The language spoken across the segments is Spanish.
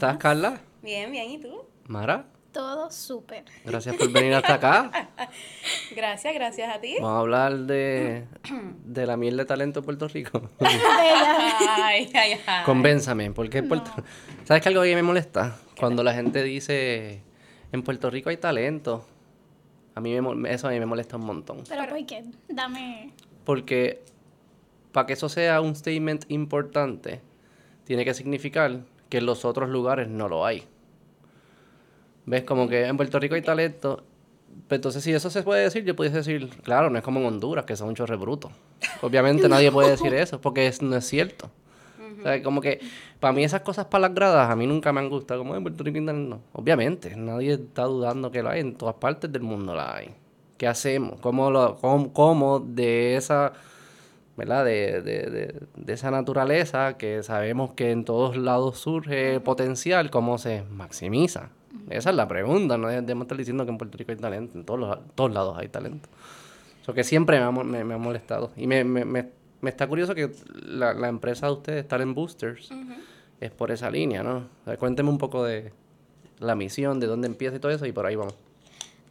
estás, Carla? Bien, bien, ¿y tú? Mara. Todo súper. Gracias por venir hasta acá. gracias, gracias a ti. Vamos a hablar de, de la miel de talento en Puerto Rico. ay, ay, ay. Convénzame, ¿por qué Puerto ¿Sabes que algo que me molesta? Cuando la gente dice, en Puerto Rico hay talento. A mí me, eso a mí me molesta un montón. ¿Pero por qué? Dame... Porque para que eso sea un statement importante, tiene que significar que en los otros lugares no lo hay. ¿Ves? Como que en Puerto Rico hay talento. Pero entonces, si eso se puede decir, yo pudiese decir, claro, no es como en Honduras, que son un chorre bruto. Obviamente nadie puede decir eso, porque no es cierto. o sea, como que para mí esas cosas para las gradas a mí nunca me han gustado. Como en Puerto Rico no. Obviamente, nadie está dudando que lo hay. En todas partes del mundo la hay. ¿Qué hacemos? ¿Cómo, lo, cómo, de esa... ¿verdad? De, de, de, esa naturaleza que sabemos que en todos lados surge potencial, ¿cómo se maximiza? Esa es la pregunta, no debemos estar diciendo que en Puerto Rico hay talento, en todos, los, todos lados hay talento. Eso que siempre me ha, me, ha molestado. Y me, me, me, está curioso que la, la, empresa de ustedes, Talent Boosters, es por esa línea, ¿no? cuénteme un poco de la misión, de dónde empieza y todo eso, y por ahí vamos.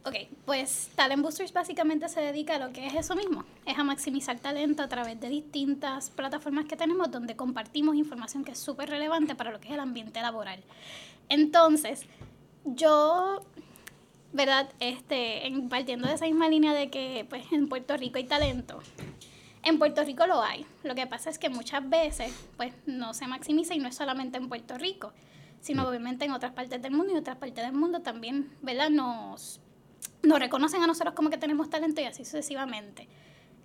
Ok, pues Talent Boosters básicamente se dedica a lo que es eso mismo, es a maximizar talento a través de distintas plataformas que tenemos donde compartimos información que es súper relevante para lo que es el ambiente laboral. Entonces, yo, ¿verdad? Este, en, partiendo de esa misma línea de que pues, en Puerto Rico hay talento, en Puerto Rico lo hay. Lo que pasa es que muchas veces pues, no se maximiza y no es solamente en Puerto Rico, sino mm. obviamente en otras partes del mundo y otras partes del mundo también, ¿verdad? Nos, nos reconocen a nosotros como que tenemos talento y así sucesivamente.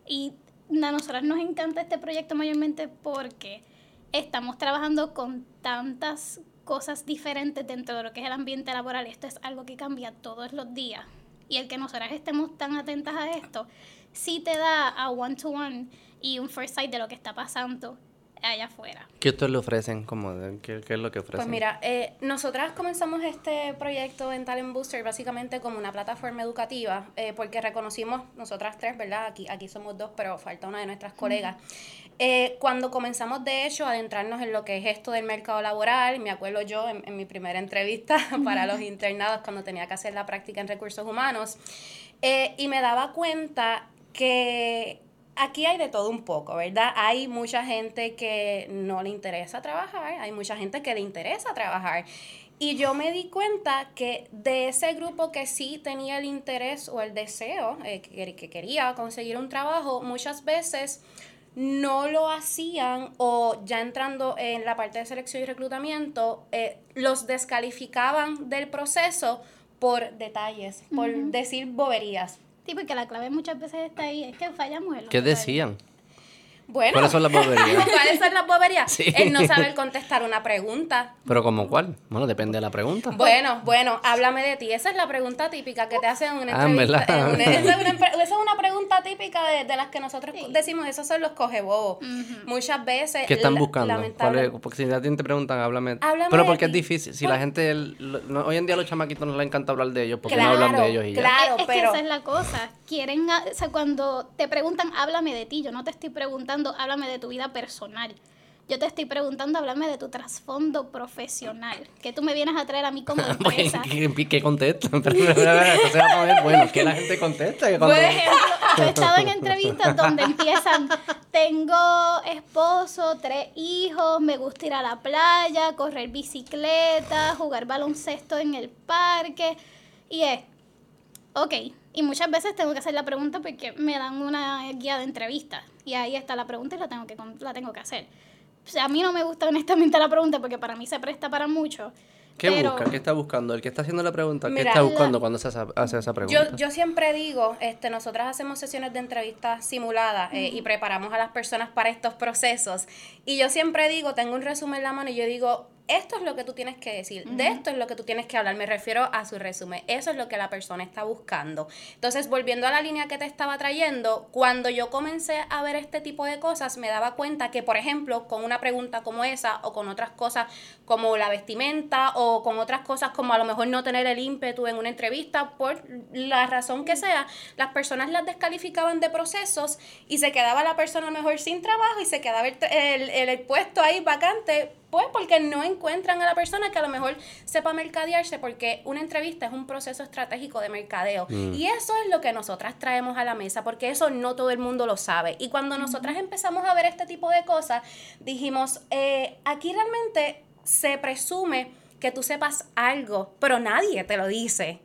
Y a nosotras nos encanta este proyecto mayormente porque estamos trabajando con tantas cosas diferentes dentro de lo que es el ambiente laboral. Esto es algo que cambia todos los días. Y el que nosotras estemos tan atentas a esto, sí te da a one-to-one y un first sight de lo que está pasando allá afuera. ¿Qué ustedes le ofrecen? ¿Cómo, qué, es lo que ofrecen? Pues mira, eh, nosotras comenzamos este proyecto en Talent Booster básicamente como una plataforma educativa, eh, porque reconocimos, nosotras tres, ¿verdad? Aquí, aquí somos dos, pero falta una de nuestras colegas. Eh, cuando comenzamos, de hecho, a adentrarnos en lo que es esto del mercado laboral, me acuerdo yo en, en mi primera entrevista para los internados cuando tenía que hacer la práctica en recursos humanos, y me daba cuenta que aquí hay de todo un poco, ¿verdad? Hay mucha gente que no le interesa trabajar, hay mucha gente que le interesa trabajar. Y yo me di cuenta que de ese grupo que sí tenía el interés o el deseo, eh, que, quería conseguir un trabajo, muchas veces no lo hacían o ya entrando en la parte de selección y reclutamiento, eh, los descalificaban del proceso por detalles, por decir boberías. Sí, porque la clave muchas veces está ahí, es que fallamos en ¿Qué decían? Bueno. ¿Cuáles son las boberías? ¿Cuáles son las boberías? El no saber contestar una pregunta. ¿Pero como cuál? Bueno, depende de la pregunta. Bueno, bueno, háblame de ti. Esa es la pregunta típica que te hacen en una ah, entrevista. Ah, esa, es una, pregunta típica de, las que nosotros decimos, esos son los cogebobos. Muchas veces... ¿Qué están buscando? Porque si a ti te preguntan, háblame. háblame Pero porque es difícil. Si la gente... hoy en día a los chamaquitos no les encanta hablar de ellos porque no hablan de ellos y ya. Claro, es, pero... que esa es la cosa. Quieren... O sea, cuando te preguntan, háblame de ti. Yo no te estoy preguntando háblame de tu vida personal. Yo te estoy preguntando, háblame de tu trasfondo profesional. Que tú me vienes a traer a mí como empresa. ¿Qué, qué contestan? bueno, ¿qué la gente contesta? Por ejemplo, yo he estado en entrevistas donde empiezan, tengo esposo, tres hijos, me gusta ir a la playa, correr bicicleta, jugar baloncesto en el parque. Y es, ok, y muchas veces tengo que hacer la pregunta porque me dan una guía de entrevista. Y ahí está la pregunta y la tengo que, la tengo que hacer. O sea, a mí no me gusta honestamente la pregunta porque para mí se presta para mucho. ¿Qué busca? ¿Qué está buscando? El que está haciendo la pregunta, ¿qué está buscando cuando se hace esa pregunta? Yo, yo siempre digo, este, nosotras hacemos sesiones de entrevistas simuladas eh, y preparamos a las personas para estos procesos. Y yo siempre digo, tengo un resumen en la mano y yo digo, esto es lo que tú tienes que decir, de esto es lo que tú tienes que hablar, me refiero a su resumen, eso es lo que la persona está buscando. Entonces, volviendo a la línea que te estaba trayendo, cuando yo comencé a ver este tipo de cosas, me daba cuenta que, por ejemplo, con una pregunta como esa o con otras cosas como la vestimenta o con otras cosas como a lo mejor no tener el ímpetu en una entrevista, por la razón que sea, las personas las descalificaban de procesos y se quedaba la persona mejor sin trabajo y se quedaba el, el, el puesto ahí vacante pues porque no encuentran a la persona que a lo mejor sepa mercadearse, porque una entrevista es un proceso estratégico de mercadeo. Mm. Y eso es lo que nosotras traemos a la mesa, porque eso no todo el mundo lo sabe. Y cuando nosotras empezamos a ver este tipo de cosas, dijimos, eh, aquí realmente se presume que tú sepas algo, pero nadie te lo dice.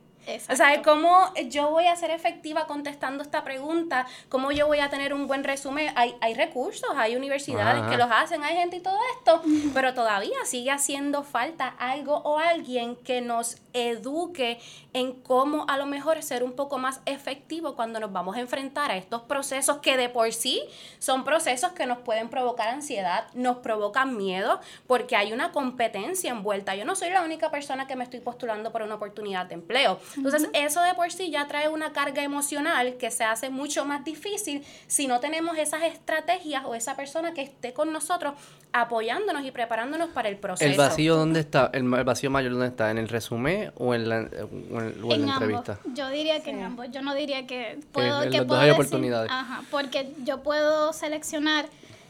O sea, ¿cómo yo voy a ser efectiva contestando esta pregunta? ¿Cómo yo voy a tener un buen resumen? Hay, hay recursos, hay universidades Ajá. que los hacen, hay gente y todo esto, pero todavía sigue haciendo falta algo o alguien que nos eduque en cómo a lo mejor ser un poco más efectivo cuando nos vamos a enfrentar a estos procesos que de por sí son procesos que nos pueden provocar ansiedad, nos provocan miedo, porque hay una competencia envuelta. Yo no soy la única persona que me estoy postulando por una oportunidad de empleo. Entonces, eso de por sí ya trae una carga emocional que se hace mucho más difícil si no tenemos esas estrategias o esa persona que esté con nosotros apoyándonos y preparándonos para el proceso. ¿El vacío dónde está? ¿El, el vacío mayor dónde está? ¿En el resumen o en la, o en, o en en la ambos. entrevista? Yo diría que en ambos. Yo no diría que puedo en que los dos puedo hay decir- oportunidades. Ajá, porque yo puedo seleccionar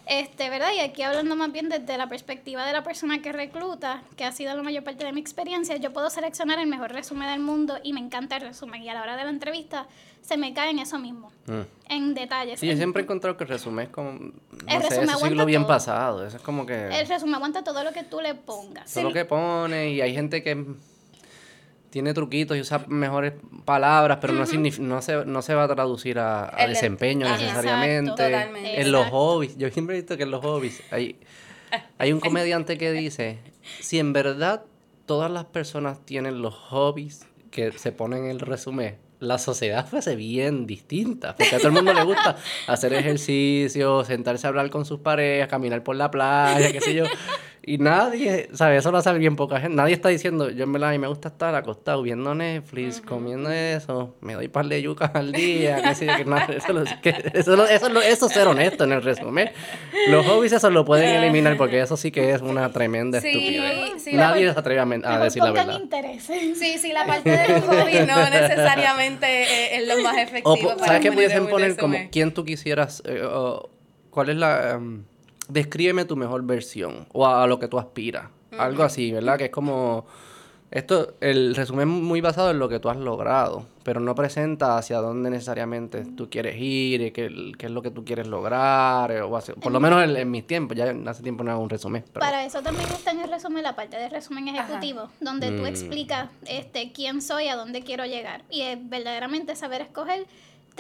este, ¿verdad? Y aquí hablando más bien desde la perspectiva de la persona que recluta, que ha sido la mayor parte de mi experiencia, yo puedo seleccionar el mejor resumen del mundo y me encanta el resumen. Y a la hora de la entrevista se me cae en eso mismo, Mm. en detalles. Sí, yo siempre he encontrado que el resumen es como. No El sé, resumen ese aguanta siglo bien todo. pasado. Eso es como que. El resumen aguanta todo lo que tú le pongas. Todo lo que pone y hay gente que tiene truquitos y usa mejores palabras, pero no, no, se, no se va a traducir a, desempeño necesariamente. Exacto, totalmente. En los hobbies, yo siempre he visto que en los hobbies hay, hay un comediante que dice, si en verdad todas las personas tienen los hobbies que se ponen en el resumen, la sociedad fuese bien distinta, porque a todo el mundo le gusta hacer ejercicio, sentarse a hablar con sus parejas, caminar por la playa, qué sé yo. Y nadie, ¿sabes? Eso lo sabe bien poca gente. Nadie está diciendo, yo en verdad a mí me gusta estar acostado viendo Netflix, comiendo eso, me doy par de yucas al día, qué sé yo, que nada, eso, lo- que- eso, lo- eso, lo- eso es ser honesto en el resumen. Los hobbies eso lo pueden eliminar porque eso sí que es una tremenda Sí, estupidez. sí, la- nadie se atreve a, a decir la verdad. intereses. Sí, sí, la parte de los hobbies no necesariamente eh, es lo más efectivo. O para ¿Sabes qué pudiesen poner como quién tú quisieras? eh, o ¿Cuál es la... em, descríbeme tu mejor versión o a, a lo que tú aspiras. Algo así, ¿verdad? Que es como... Esto, el resumen muy basado en lo que tú has logrado, pero no presenta hacia dónde necesariamente tú quieres ir, y qué, qué es lo que tú quieres lograr, eh, o hacia- por lo menos en, en mis tiempos, ya hace tiempo no hago un resumen. Pero, Para eso también está en el resumen la parte de resumen ejecutivo, donde tú Mm. explicas este, quién soy, a dónde quiero llegar. Y es verdaderamente saber escoger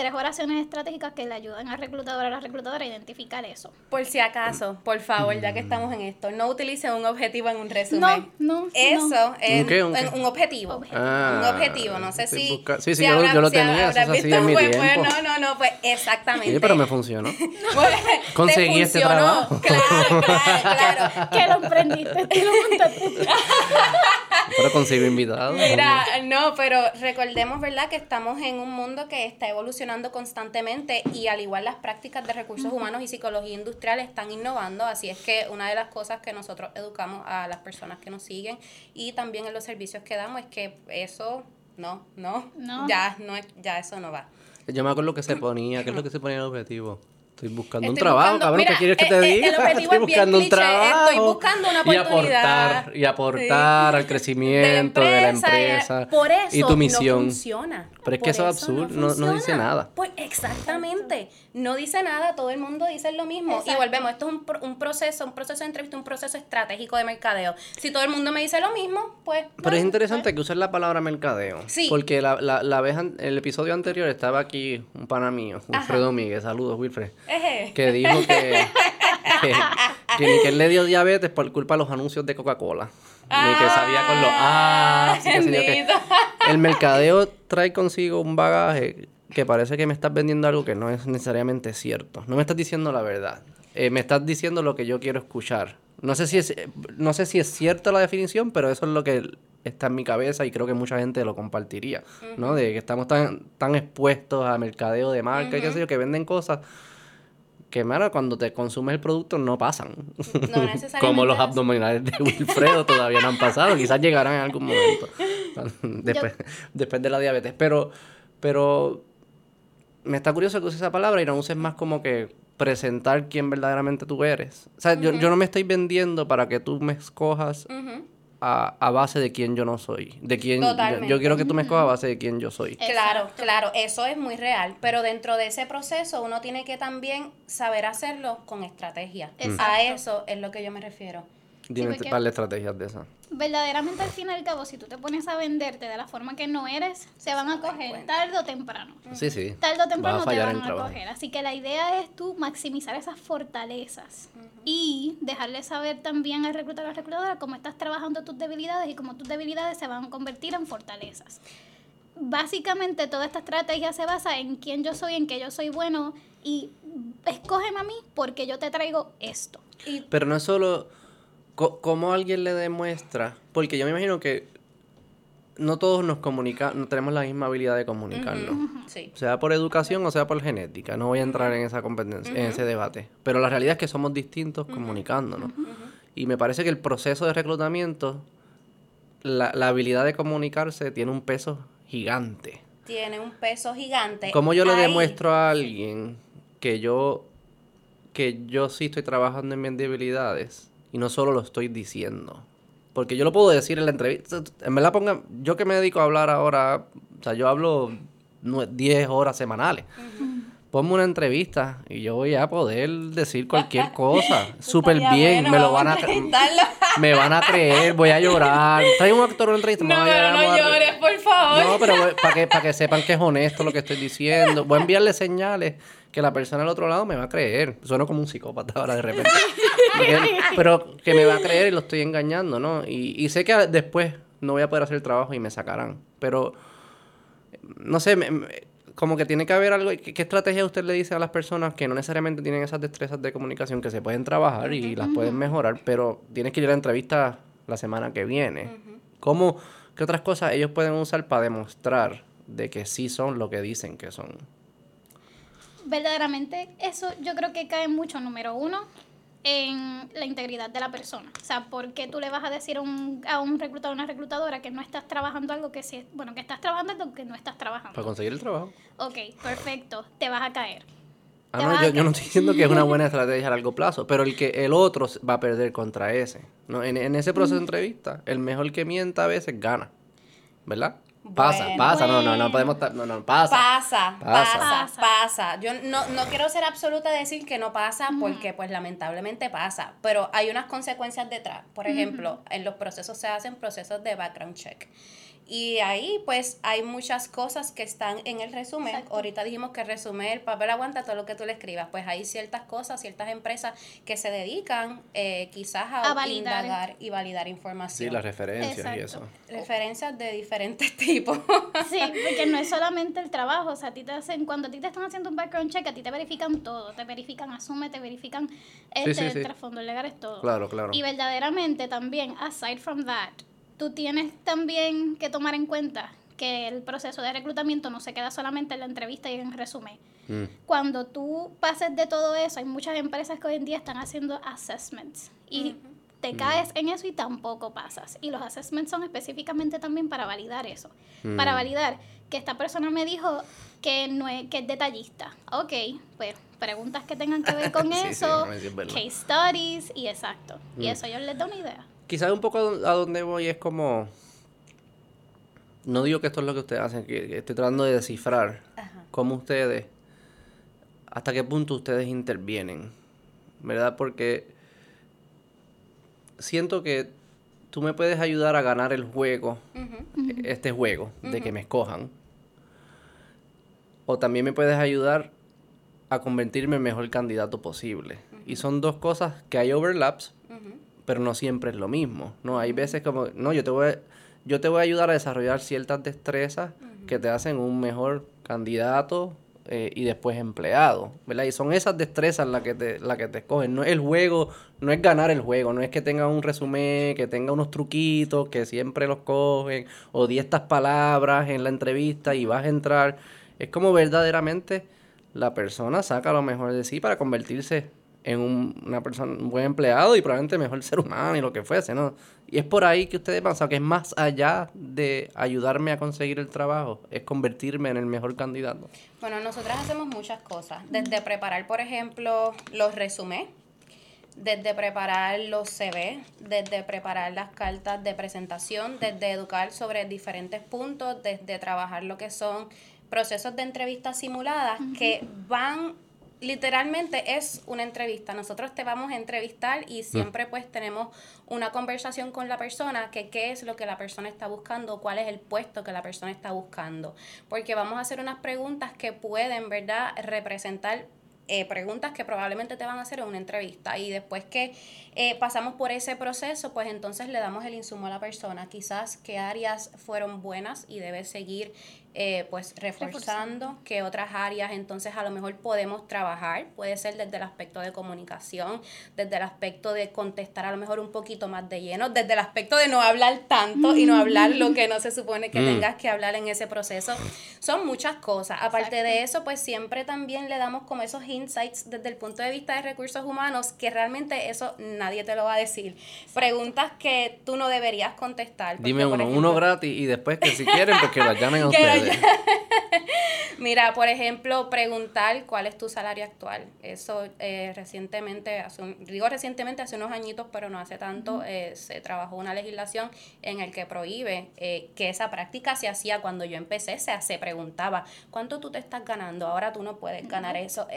tres oraciones estratégicas que le ayudan al reclutador o a la reclutadora a identificar eso. Por si acaso, por favor, ya que estamos en esto, no utilicen un objetivo en un resumen. No, no, Eso no. es ¿Un qué, un en- qué? un objetivo. Objetivo. Ah, un objetivo, no sé si. busca- sí, sí, si yo, habrá- yo lo si tenía, eso habrás es así visto, en mi pues, tiempo. pues, no, no, no, pues exactamente. Sí, pero me funcionó. Pues, Conseguí te este funcionó. trabajo. Claro, claro, claro. que lo emprendiste, tú lo montaste. Pero consigo invitados. Mira, no, pero recordemos, ¿verdad?, que estamos en un mundo que está evolucionando constantemente y al igual las prácticas de recursos humanos y psicología industrial están innovando, así es que una de las cosas que nosotros educamos a las personas que nos siguen y también en los servicios que damos es que eso no, no, No. ya no es, ya eso no va. Yo me acuerdo que se ponía, ¿qué es lo que se ponía en el objetivo? Estoy buscando un trabajo, buscando- cabrón, mira, ¿qué quieres que eh, te eh, diga? el Estoy es buscando un cliché, trabajo. estoy buscando una Y oportunidad. aportar, y aportar al crecimiento de la empresa. Por eso y tu misión. no funciona. Pero es Por que eso es absurdo, no- no dice nada. Pues exactamente, no dice nada, todo el mundo dice lo mismo. Y volvemos, esto es un, pro- un proceso, un proceso de entrevista, un proceso estratégico de mercadeo. Si todo el mundo me dice lo mismo, pues... Pero es interesante que uses la palabra mercadeo. Sí. Porque la, la, la vez, el episodio anterior estaba aquí un pana mío, Wilfredo Miguel, saludos Wilfred, pues. Que dijo que, que, que ni que él le dio diabetes por culpa de los anuncios de Coca-Cola. Ni que sabía con los Ah, yo qué. bendito. El mercadeo trae consigo un bagaje que parece que me estás vendiendo algo que no es necesariamente cierto. No me estás diciendo la verdad. Eh, me estás diciendo lo que yo quiero escuchar. No sé si es, no sé si es cierta la definición, pero eso es lo que está en mi cabeza y creo que mucha gente lo compartiría, ¿no? De que estamos tan, tan expuestos a mercadeo de marca y qué sé yo, que venden cosas que, mano, cuando te consumes el producto no pasan. No necesariamente Como los abdominales de Wilfredo todavía no han pasado, quizás llegarán en algún momento. Después, después de la diabetes. Pero, pero me está curioso que uses esa palabra y no uses más como que presentar quién verdaderamente tú eres. O sea, yo, yo no me estoy vendiendo para que tú me escojas Ujú. A, a base de quién yo no soy. De quién yo, Totalmente. yo quiero que tú me escojas a base de quién yo soy. Claro, Exacto. claro, eso es muy real, pero dentro de ese proceso uno tiene que también saber hacerlo con estrategia. Exacto. A eso es lo que yo me refiero. Dime porque- un par de estrategias de esas. Verdaderamente al fin y al cabo, si tú te pones a venderte de la forma que no eres, se van a coger tarde o temprano. Sí, sí. Tarde o Vas temprano a te fallar van en a trabajo. coger. Así que la idea es tú maximizar esas fortalezas y dejarle saber también al reclutador o a la reclutadora cómo estás trabajando tus debilidades y cómo tus debilidades se van a convertir en fortalezas. Básicamente toda esta estrategia se basa en quién yo soy, en qué yo soy bueno y escógeme a mí porque yo te traigo esto. Y Pero no es solo cómo alguien le demuestra, porque yo me imagino que no todos nos comunicamos, no tenemos la misma habilidad de comunicarnos. sí, Sea por educación o sea por genética. No voy a entrar en esa competencia, en ese debate. Pero la realidad es que somos distintos comunicándonos. Y me parece que el proceso de reclutamiento, la, la habilidad de comunicarse tiene un peso gigante. tiene un peso gigante. ¿Cómo yo le Ahí- demuestro a alguien que yo que yo sí estoy trabajando en mis debilidades y no solo lo estoy diciendo? Porque yo lo puedo decir en la entrevista. En verdad, ponga, yo que me dedico a hablar ahora, o sea, yo hablo nue- 10 horas semanales. Ponme una entrevista y yo voy a poder decir cualquier cosa. Súper bien, bueno, me lo van a a me van a creer, voy a llorar. Trae un actor una entrevista, No, no a- llores, por favor. no, pero para que, para que sepan que es honesto lo que estoy diciendo. Voy a enviarle señales que la persona al otro lado me va a creer. Sueno como un psicópata ahora de repente. Pero que me va a creer y lo estoy engañando, ¿no? Y, y sé que después no voy a poder hacer el trabajo y me sacarán. Pero, no sé, me- como que tiene que haber algo. ¿Qué, qué estrategia usted le dice a las personas que no necesariamente tienen esas destrezas de comunicación que se pueden trabajar y las pueden mejorar, pero tienes que ir a la entrevista la semana que viene? ¿Cómo, qué otras cosas ellos pueden usar para demostrar de que sí son lo que dicen que son? verdaderamente eso yo creo que cae mucho, número uno, en la integridad de la persona. O sea, ¿por qué tú le vas a decir a un, a un reclutador o una reclutadora que no estás trabajando algo que sí, bueno, que estás trabajando algo que no estás Para trabajando? conseguir el trabajo. Ok, perfecto, te vas a caer. Ah, no, yo, yo no estoy diciendo que es una buena estrategia a largo plazo, pero el que el otro va a perder contra ese. ¿no? En, en ese proceso de entrevista, el mejor que mienta a veces gana. ¿Verdad? Pasa, Bueno. pasa, no, no, no podemos estar, no, no, pasa. Pasa, Pasa. pasa, pasa, Yo no, no quiero ser absoluta de decir que no pasa porque pues lamentablemente pasa, pero hay unas consecuencias detrás. Por ejemplo, en los procesos se hacen procesos de background check. Y ahí pues hay muchas cosas que están en el resumen. Exacto. Ahorita dijimos que el resumen, el papel aguanta todo lo que tú le escribas. Pues hay ciertas cosas, ciertas empresas que se dedican eh, quizás a, A validar. indagar y validar Sí, información. las referencias y eso. Referencias de diferentes tipos. Sí, porque no es solamente el trabajo, o sea, a ti te hacen, cuando a ti te están haciendo un background check, a ti te verifican todo, te verifican Asume, te verifican este, sí, sí. el trasfondo legal, es todo. Claro, claro. Y verdaderamente también, aside from that, tú tienes también que tomar en cuenta que el proceso de reclutamiento no se queda solamente en la entrevista y en el resumen. Mm. Cuando tú pases de todo eso, hay muchas empresas que hoy en día están haciendo assessments y te caes en eso y tampoco pasas. Y los assessments son específicamente también para validar eso, para validar que esta persona me dijo que no es, que es detallista. Ok, pues preguntas que tengan que ver con Sí, eso, sí, case studies y exacto. Y Mm. eso yo les da una idea. Quizás un poco a donde voy es como... No digo que esto es lo que ustedes hacen, que estoy tratando de descifrar Ajá. cómo ustedes, hasta qué punto ustedes intervienen, ¿verdad? Porque siento que tú me puedes ayudar a ganar el juego, este juego, de que me escojan. O también me puedes ayudar a convertirme en el mejor candidato posible. Y son dos cosas que hay overlaps. Pero no siempre es lo mismo, ¿no? Hay veces como, no, yo te voy a, yo te voy a ayudar a desarrollar ciertas destrezas que te hacen un mejor candidato eh, y después empleado, ¿verdad? Y son esas destrezas las que te, las que te escogen, no es el juego, no es ganar el juego, no es que tenga un resumen, que tenga unos truquitos, que siempre los cogen, o di estas palabras en la entrevista y vas a entrar, es como verdaderamente la persona saca lo mejor de sí para convertirse en un, una persona, un buen empleado y probablemente mejor ser humano y lo que fuese, ¿no? Y es por ahí que ustedes piensan que es más allá de ayudarme a conseguir el trabajo, es convertirme en el mejor candidato. Bueno, nosotras hacemos muchas cosas, desde preparar, por ejemplo, los resumés, desde preparar los CV, desde preparar las cartas de presentación, desde educar sobre diferentes puntos, desde trabajar lo que son procesos de entrevistas simuladas que van literalmente es una entrevista. Nosotros te vamos a entrevistar y siempre pues tenemos una conversación con la persona que qué es lo que la persona está buscando, cuál es el puesto que la persona está buscando. Porque vamos a hacer unas preguntas que pueden, ¿verdad?, representar eh, preguntas que probablemente te van a hacer en una entrevista y después que eh, pasamos por ese proceso, pues entonces le damos el insumo a la persona, quizás qué áreas fueron buenas y debe seguir eh, pues reforzando, qué otras áreas entonces a lo mejor podemos trabajar, puede ser desde el aspecto de comunicación, desde el aspecto de contestar a lo mejor un poquito más de lleno, desde el aspecto de no hablar tanto y no hablar lo que no se supone que mm. tengas que hablar en ese proceso. Son muchas cosas. Aparte de eso, pues siempre también le damos como esos insights desde el punto de vista de recursos humanos, que realmente eso nadie te lo va a decir. Preguntas que tú no deberías contestar. Dime uno, uno gratis y después que si quieren, pues que la llamen a ustedes. Mira, por ejemplo, preguntar cuál es tu salario actual. Eso eh, recientemente, hace digo recientemente, hace unos añitos, pero no hace tanto, eh, se trabajó una legislación en el que prohíbe eh, que esa práctica se hacía cuando yo empecé, se, se preguntaba, ¿cuánto tú te estás ganando? Ahora tú no puedes ganar eso,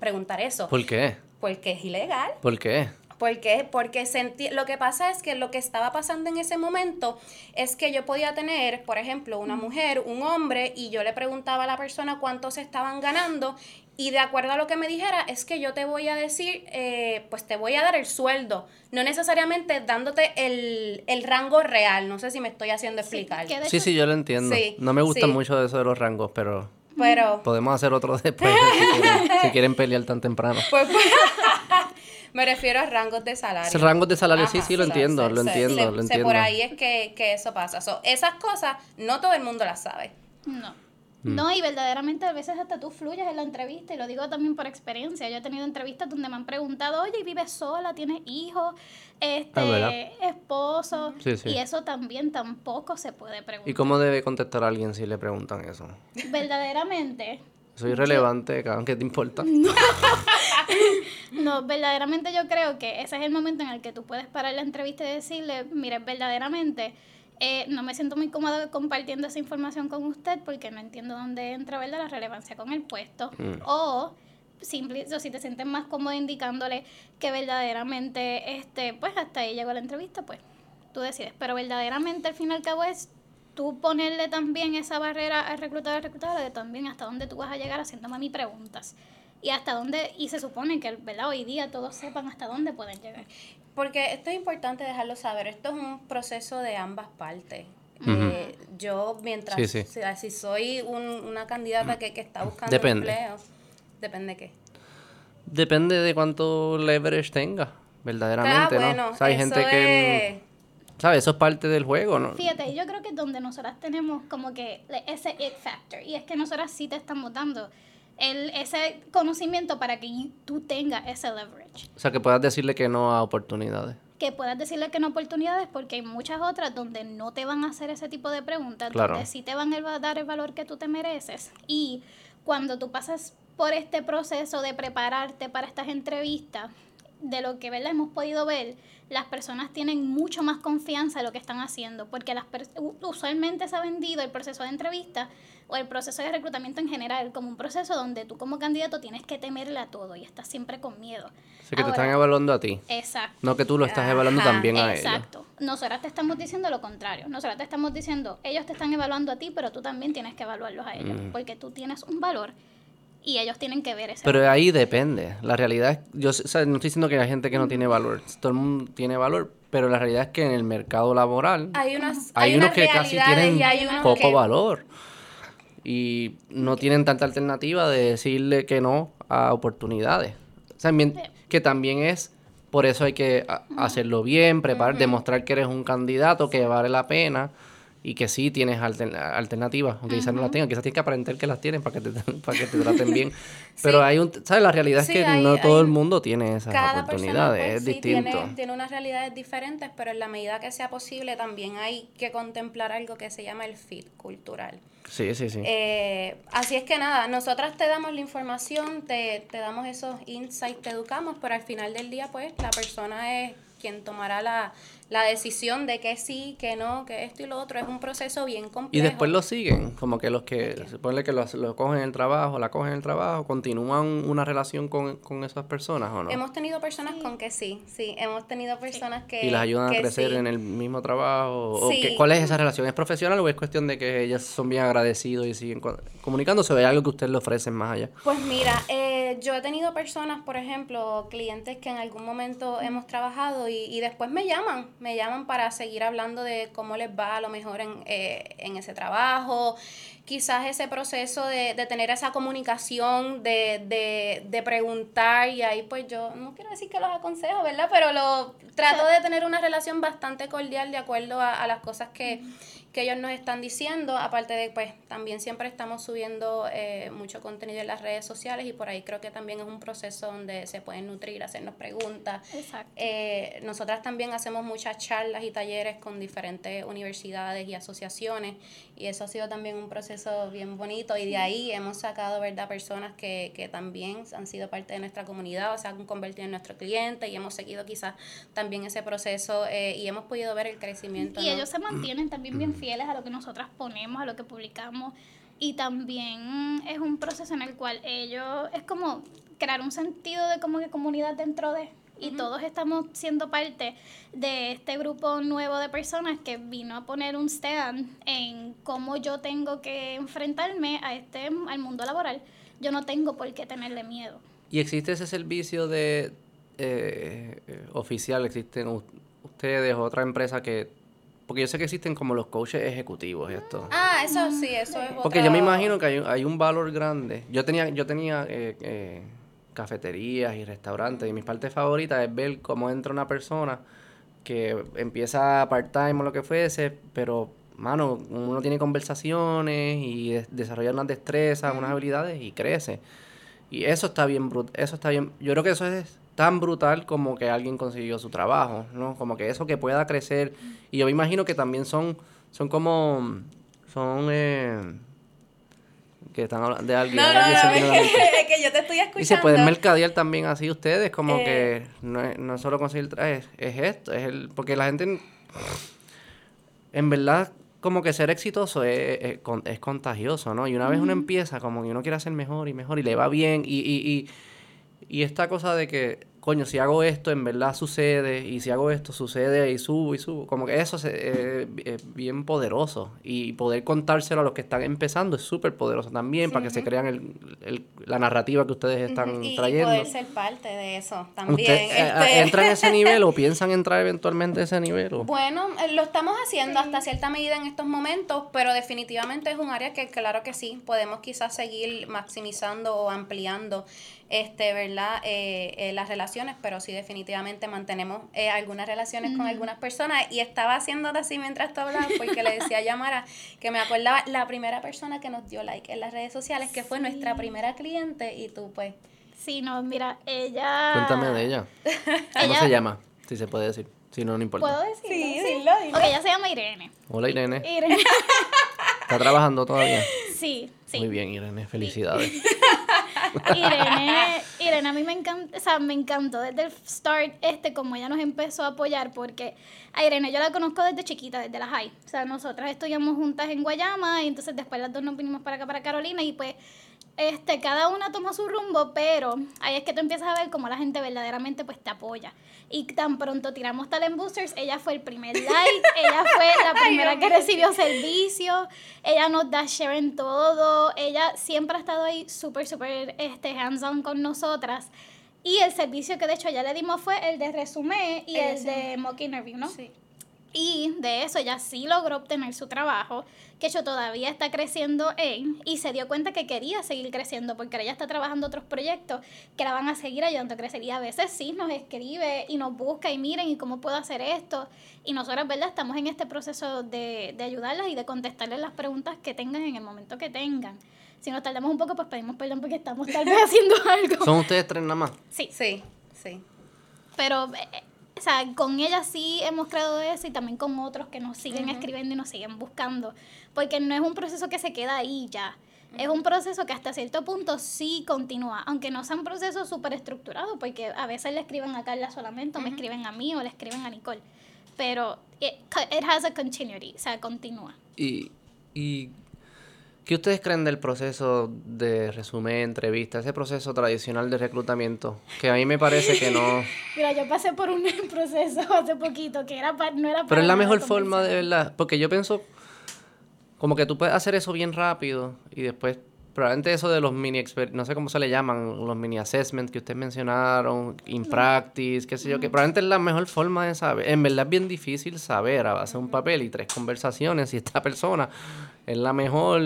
preguntar eso. ¿Por qué? Porque es ilegal. ¿Por qué? ¿Por qué? Porque sentí, lo que pasa es que lo que estaba pasando en ese momento es que yo podía tener, por ejemplo, una mujer, un hombre, y yo le preguntaba a la persona cuántos estaban ganando, y de acuerdo a lo que me dijera, es que yo te voy a decir, eh, pues te voy a dar el sueldo, no necesariamente dándote el, rango real. No sé si me estoy haciendo explicar. Sí, sí, yo lo entiendo. no me gusta mucho eso de los rangos, pero... Pero... Podemos hacer otro después si, quieren, pelear tan temprano. Pues, pues me refiero a rangos de salario. Rangos de salario, sí, sí, lo entiendo, lo entiendo, lo entiendo. por ahí es que, eso pasa. esas cosas no todo el mundo las sabe. No. Mm. No, y verdaderamente a veces hasta tú fluyes en la entrevista, y lo digo también por experiencia. Yo he tenido entrevistas donde me han preguntado, oye, ¿vives sola? ¿Tienes hijos? Este, ah, esposo. Y eso también tampoco se puede preguntar. ¿Y cómo debe contestar a alguien si le preguntan eso? Verdaderamente. Soy relevante, ¿qué te importa? No. verdaderamente yo creo que ese es el momento en el que tú puedes parar la entrevista y decirle, mire, verdaderamente eh, no me siento muy cómodo compartiendo esa información con usted porque no entiendo dónde entra ¿verdad? la relevancia con el puesto. Mm. O simple, o si te sientes más cómodo indicándole que verdaderamente, este, pues hasta ahí llegó la entrevista, pues tú decides. Pero verdaderamente al fin y al cabo es tú ponerle también esa barrera al reclutador, al reclutador, de también hasta dónde tú vas a llegar haciéndome mí preguntas. Y hasta dónde, y se supone que, ¿verdad? Hoy día todos sepan hasta dónde pueden llegar. Porque esto es importante dejarlo saber, esto es un proceso de ambas partes. Eh, yo, mientras, si soy una candidata que, que está buscando empleo, depende de qué. Depende de cuánto leverage tenga, verdaderamente, ah, bueno, ¿no? hay gente que ¿Sabes? Eso es parte del juego, ¿no? Fíjate, yo creo que es donde nosotras tenemos como que ese it factor. Y es que nosotras sí te estamos dando el, ese conocimiento para que tú tengas ese leverage. O sea, que puedas decirle que no a oportunidades. Que puedas decirle que no a oportunidades porque hay muchas otras donde no te van a hacer ese tipo de preguntas, donde sí te van a dar el valor que tú te mereces. Y cuando tú pasas por este proceso de prepararte para estas entrevistas, de lo que ¿verdad? hemos podido ver, las personas tienen mucho más confianza en lo que están haciendo, porque las usualmente se ha vendido el proceso de entrevista o el proceso de reclutamiento en general como un proceso donde tú como candidato tienes que temerle a todo y estás siempre con miedo. O que te están evaluando a ti. Exacto. No que tú lo estás evaluando también a ellos. Exacto. Nosotras te estamos diciendo lo contrario. Nosotras te estamos diciendo, ellos te están evaluando a ti, pero tú también tienes que evaluarlos a ellos, mm. porque tú tienes un valor y ellos tienen que ver ese Pero ahí depende. La realidad es, yo no estoy diciendo que hay gente que no tiene valor, todo el mundo tiene valor, pero la realidad es que en el mercado laboral hay, unas, hay, unos que casi tienen poco valor y no tienen tanta alternativa de decirle que no a oportunidades. O sea, que también es, por eso hay que hacerlo bien, preparar, demostrar que eres un candidato que vale la pena y que sí tienes altern- alternativas, aunque quizás no las tengas, quizás tienes que aparentar que las tienes para que te, para que te traten bien. Pero hay un, ¿sabes? La realidad Sí, es que hay- no todo el mundo tiene esas Cada persona oportunidades, pues, es sí, distinto. tiene, tiene unas realidades diferentes, pero en la medida que sea posible también hay que contemplar algo que se llama el fit cultural. Sí, sí, sí. Eh, así es que nada, nosotras te damos la información, te, te damos esos insights, te educamos, pero al final del día, pues, la persona es quien tomará la, la decisión de que sí, que no, que esto y lo otro. Es un proceso bien complejo. Y después lo siguen, como que los que, se pone que lo, lo cogen en el trabajo, la cogen en el trabajo, continúan una relación con, con esas personas o no. Hemos tenido personas con que sí, sí, hemos tenido personas que... y las ayudan a crecer sí. en el mismo trabajo. O Sí. que- ¿Cuál es esa relación? ¿Es profesional o es cuestión de que ellas son bien agradecidos y siguen co- comunicándose o hay algo que ustedes le ofrecen más allá? Pues mira, eh, yo he tenido personas, por ejemplo, clientes que en algún momento hemos trabajado y, y después me llaman, me llaman para seguir hablando de cómo les va a lo mejor en, eh, en ese trabajo, quizás ese proceso de, de tener esa comunicación, de, de, de preguntar y ahí pues yo no quiero decir que los aconsejo, ¿verdad? Pero lo trato de tener una relación bastante cordial de acuerdo a, a las cosas que, que ellos nos están diciendo, aparte de pues también siempre estamos subiendo eh, mucho contenido en las redes sociales y por ahí creo que también es un proceso donde se pueden nutrir, hacernos preguntas. Exacto. Eh, nosotras también hacemos muchas charlas y talleres con diferentes universidades y asociaciones y eso ha sido también un proceso bien bonito y de ahí hemos sacado, ¿verdad?, personas que, que también han sido parte de nuestra comunidad o se han convertido en nuestro cliente y hemos seguido quizás también ese proceso eh, y hemos podido ver el crecimiento. Y ¿no? ellos se mantienen también bien fieles a lo que nosotras ponemos, a lo que publicamos. Y también es un proceso en el cual ellos, es como crear un sentido de como que comunidad dentro de... Y todos estamos siendo parte de este grupo nuevo de personas que vino a poner un stand en cómo yo tengo que enfrentarme a este, al mundo laboral. Yo no tengo por qué tenerle miedo. ¿Y existe ese servicio de eh, eh, oficial? ¿Existen ustedes o otra empresa que...? Porque yo sé que existen como los coaches ejecutivos y esto. Ah, eso sí, eso es Porque yo me imagino que hay, hay un valor grande. Yo tenía, yo tenía eh, eh, cafeterías y restaurantes y mi parte favorita es ver cómo entra una persona que empieza part-time o lo que fuese, pero, mano, uno tiene conversaciones y des- desarrolla unas destrezas, unas habilidades y crece. Y eso está bien eso está bien, yo creo que eso es tan brutal como que alguien consiguió su trabajo, ¿no? Como que eso que pueda crecer. Y yo me imagino que también son, son como, son, eh, que están hablando de alguien. No, no, no, es que yo te estoy escuchando. Y se pueden mercadear también así ustedes, como Eh. que no es, no es solo conseguir es, es esto, es el, porque la gente, en verdad, como que ser exitoso es, es contagioso, ¿no? Y una vez uno empieza, como que uno quiere hacer mejor y mejor y le va bien, y, y, y, y esta cosa de que, coño, si hago esto, en verdad sucede, y si hago esto, sucede, y subo y subo, como que eso se- eh, es bien poderoso, y poder contárselo a los que están empezando es súper poderoso también, para que se crean el, el- la narrativa que ustedes están Ujú, y, y trayendo. poder ser parte de eso también. ¿Usted eh, este. entra en ese nivel o piensan entrar eventualmente a ese nivel? o? Bueno, eh, lo estamos haciendo hasta cierta medida en estos momentos, pero definitivamente es un área que claro que sí, podemos quizás seguir maximizando o ampliando este, ¿verdad? Eh, eh, las relaciones, pero sí definitivamente mantenemos eh, algunas relaciones con algunas personas y estaba haciendo así mientras tú hablabas porque le decía a Yamara que me acordaba la primera persona que nos dio like en las redes sociales, que fue nuestra primera cliente y tú pues Sí, no, mira, ella... Cuéntame de ella. ¿Cómo Ella- se llama? Si se puede decir. Si no, no importa. ¿Puedo decirlo? Sí, dilo, dilo. Ok, ella se llama Irene. Hola Irene. Irene. ¿Está trabajando todavía? Sí, sí. Muy bien, Irene. Felicidades. Irene, Irene, a mí me encanta, o sea, me encantó desde el start este como ella nos empezó a apoyar porque a Irene yo la conozco desde chiquita, desde la high. O sea, nosotras estudiamos juntas en Guayama y entonces después las dos nos vinimos para acá, para Carolina y pues este, cada una tomó su rumbo, pero ahí es que tú empiezas a ver cómo la gente verdaderamente pues te apoya. Y tan pronto tiramos Talent Boosters, ella fue el primer like, ella fue la primera que recibió servicio, ella nos da share en todo, ella siempre ha estado ahí súper, súper este, hands-on con nosotras. Y el servicio que de hecho ya le dimos fue el de resumen y El de mock interview, ¿no? Sí. Y de eso ella sí logró obtener su trabajo, que ella todavía está creciendo en, y se dio cuenta que quería seguir creciendo, porque ella está trabajando otros proyectos que la van a seguir ayudando a crecer. Y a veces sí nos escribe y nos busca y miren, ¿y cómo puedo hacer esto? Y nosotros, ¿verdad? Estamos en este proceso de, de ayudarlas y de contestarles las preguntas que tengan en el momento que tengan. Si nos tardamos un poco, pues pedimos perdón porque estamos tal vez haciendo algo. ¿Son ustedes tres nada más? Sí, Sí, sí. pero, eh, o sea, con ella sí hemos creado eso y también con otros que nos siguen escribiendo y nos siguen buscando. Porque no es un proceso que se queda ahí ya. Es un proceso que hasta cierto punto sí continúa, aunque no sea un proceso súper estructurado, porque a veces le escriben a Carla solamente, o me escriben a mí, o le escriben a Nicole. Pero it, it has a continuity, o sea, continúa. ¿Y, y qué ustedes creen del proceso de resumen, entrevista, ese proceso tradicional de reclutamiento? Que a mí me parece que no... Mira, yo pasé por un proceso hace poquito que era pa- no era Pero para es la mejor forma de verdad. Porque yo pienso como que tú puedes hacer eso bien rápido y después, probablemente eso de los mini, no sé cómo se le llaman, los mini assessments que ustedes mencionaron, in practice, qué sé yo, que probablemente es la mejor forma de saber. En verdad es bien difícil saber a base de un papel y tres conversaciones si esta persona es la mejor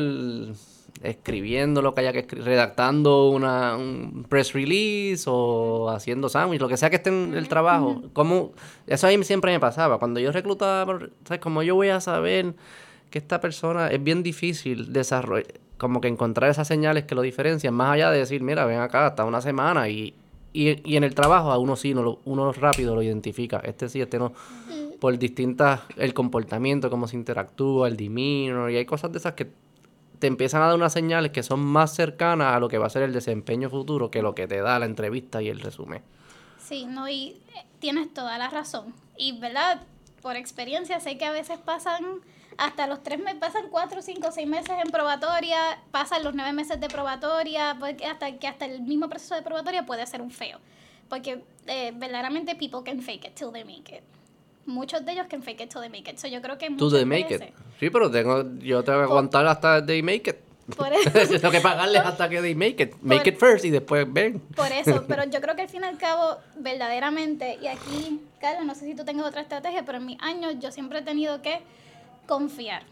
escribiendo lo que haya que escribir, redactando una, un press release o haciendo sándwich, lo que sea que esté en el trabajo. Como, eso a mí siempre me pasaba. Cuando yo reclutaba, ¿sabes? Como yo voy a saber que esta persona es bien difícil desarrollar, como que encontrar esas señales que lo diferencian, más allá de decir, mira, ven acá, hasta una semana y, y, y en el trabajo a uno sí, no lo- uno rápido lo identifica. Este sí, este no. Por distintas, el comportamiento, cómo se interactúa, el demeanor, y hay cosas de esas que te empiezan a dar unas señales que son más cercanas a lo que va a ser el desempeño futuro que lo que te da la entrevista y el resumen. Sí, no, y eh, tienes toda la razón. Y, ¿verdad? Por experiencia sé que a veces pasan hasta los tres meses, pasan cuatro, cinco, seis meses en probatoria, pasan los nueve meses de probatoria, porque hasta que hasta el mismo proceso de probatoria puede ser un feo. Porque eh, verdaderamente people can fake it till they make it. Muchos de ellos can fake it till they make it. So yo creo que muchas de make veces- it. Sí, pero tengo, yo tengo que aguantar hasta they make it. Por eso. tengo que pagarles hasta que they make it. Make Por- it first y después ven. Por eso, pero yo creo que al fin y al cabo, verdaderamente, y aquí, Carlos, no sé si tú tengas otra estrategia, pero en mis años yo siempre he tenido que confiar.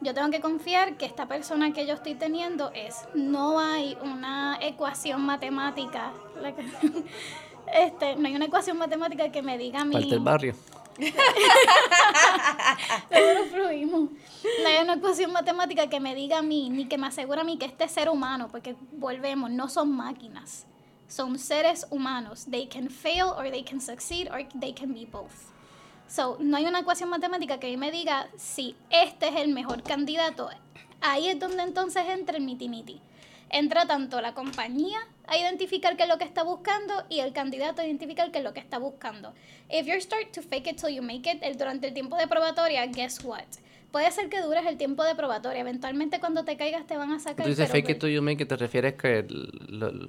Yo tengo que confiar que esta persona que yo estoy teniendo es, no hay una ecuación matemática, la que- este, no hay una ecuación matemática que me diga a mí, Parte del barrio. Fluimos. No hay una ecuación matemática que me diga a mí, ni que me asegure a mí que este ser humano, porque volvemos, no son máquinas. Son seres humanos. They can fail or they can succeed or they can be both. So, no hay una ecuación matemática que me diga si este es el mejor candidato. Ahí es donde entonces entra el miti-miti. Entra tanto la compañía a identificar qué es lo que está buscando y el candidato a identificar qué es lo que está buscando. If you start to fake it till you make it el, durante el tiempo de probatoria, guess what? Puede ser que dures el tiempo de probatoria. Eventualmente cuando te caigas te van a sacar. Tú dices fake it till you make it, te refieres que... el- lo- lo-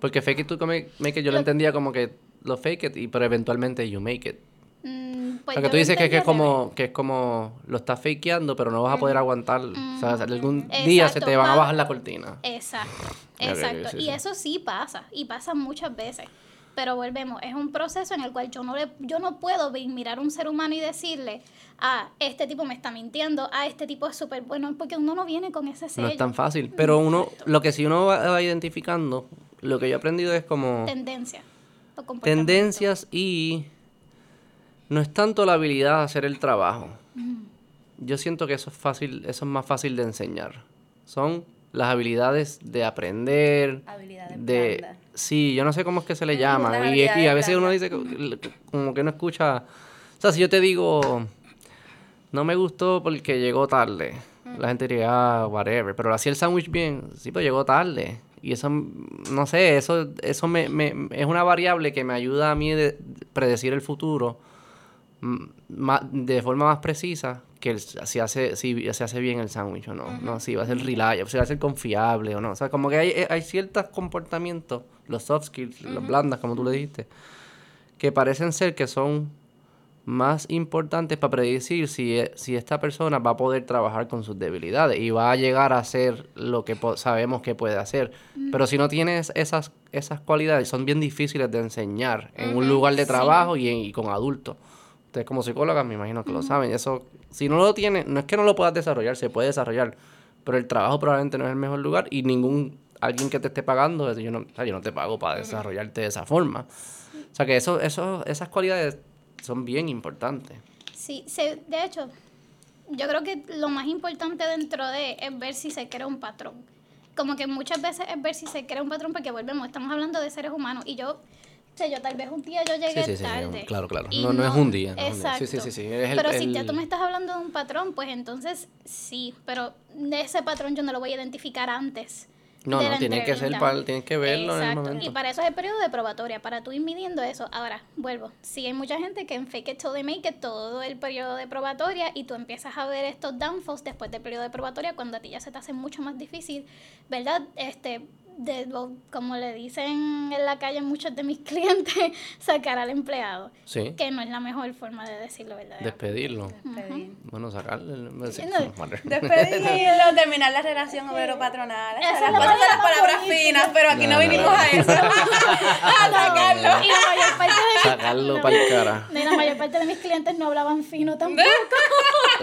porque fake it till you make make it yo lo Lo- entendía como que lo fake it, y, pero eventualmente you make it. Mm, pues Porque yo tú dices que, que es como que es como lo estás fakeando, pero no vas a poder aguantar. O sea, algún día se Exacto, te van a bajar la cortina. Exacto, exacto. sí, y sí. eso sí pasa, y pasa muchas veces. Pero volvemos, es un proceso en el cual yo no, le, yo no puedo mirar a un ser humano y decirle, ah, este tipo me está mintiendo, ah, este tipo es súper bueno, porque uno no viene con ese sello. No es tan fácil. Pero uno, lo que si uno va, va identificando, lo que yo he aprendido es como Tendencia. o comportamiento. tendencias y no es tanto la habilidad de hacer el trabajo. Yo siento que eso es fácil, eso es más fácil de enseñar. Son las habilidades de aprender, Habilidades de blandas. sí, yo no sé cómo es que se le las llaman y, a veces uno dice que- como que no escucha, o sea, si yo te digo no me gustó porque llegó tarde. La gente diría, ah, whatever. Pero hacía el sándwich bien. Sí, pero llegó tarde. Y eso, no sé, eso, eso me, me- es una variable que me ayuda a mí de predecir el futuro mm, de forma más precisa que el- si, hace, si se hace bien el sándwich o no. No, si va a ser reliable, si va a ser confiable o no. O sea, como que hay, hay ciertos comportamientos, los soft skills, las blandas, como tú le dijiste, que parecen ser que son más importantes para predecir si, e- si esta persona va a poder trabajar con sus debilidades y va a llegar a hacer lo que sabemos que puede hacer. Pero si no tienes esas, esas cualidades, son bien difíciles de enseñar en un lugar de trabajo y, en- y con adultos. Ustedes como psicólogas me imagino que lo saben. Eso, si no lo tienes, no es que no lo puedas desarrollar, se puede desarrollar, pero el trabajo probablemente no es el mejor lugar y ningún alguien que te esté pagando, yo no, o sea, yo no te pago para desarrollarte de esa forma. O sea que eso, eso, esas cualidades son bien importantes. Sí, se, de hecho, yo creo que lo más importante dentro de es ver si se crea un patrón. Como que muchas veces es ver si se crea un patrón porque volvemos, estamos hablando de seres humanos y yo, o sea, yo tal vez un día yo llegué Sí, sí, sí, tarde. claro, claro. y No, no es un día, no es un día. Exacto. Sí, sí, sí, sí, es el- pero si ya el- tú me estás hablando de un patrón, pues entonces sí, pero de ese patrón yo no lo voy a identificar antes. No, no, la tiene que ser para- tienes que verlo en el Exacto. momento. Y para eso es el periodo de probatoria, para tú ir midiendo eso. Ahora, vuelvo. Sí hay mucha gente que en fake it till they make it todo el periodo de probatoria y tú empiezas a ver estos downfalls después del periodo de probatoria cuando a ti ya se te hace mucho más difícil, ¿verdad? Este, de, como le dicen en la calle muchos de mis clientes, sacar al empleado. Sí, Que no es la mejor forma de decirlo, ¿verdad? despedirlo. Despedir. Bueno, sacarle. sí, No. madre. Despedirlo, terminar la relación obrero-patronal. Esa es Las palabras finas, pero aquí no, No, vinimos no. a eso. a sacarlo. Y la mayor parte de Sacarlo para el cara. de la mayor parte de mis clientes no hablaban fino tampoco.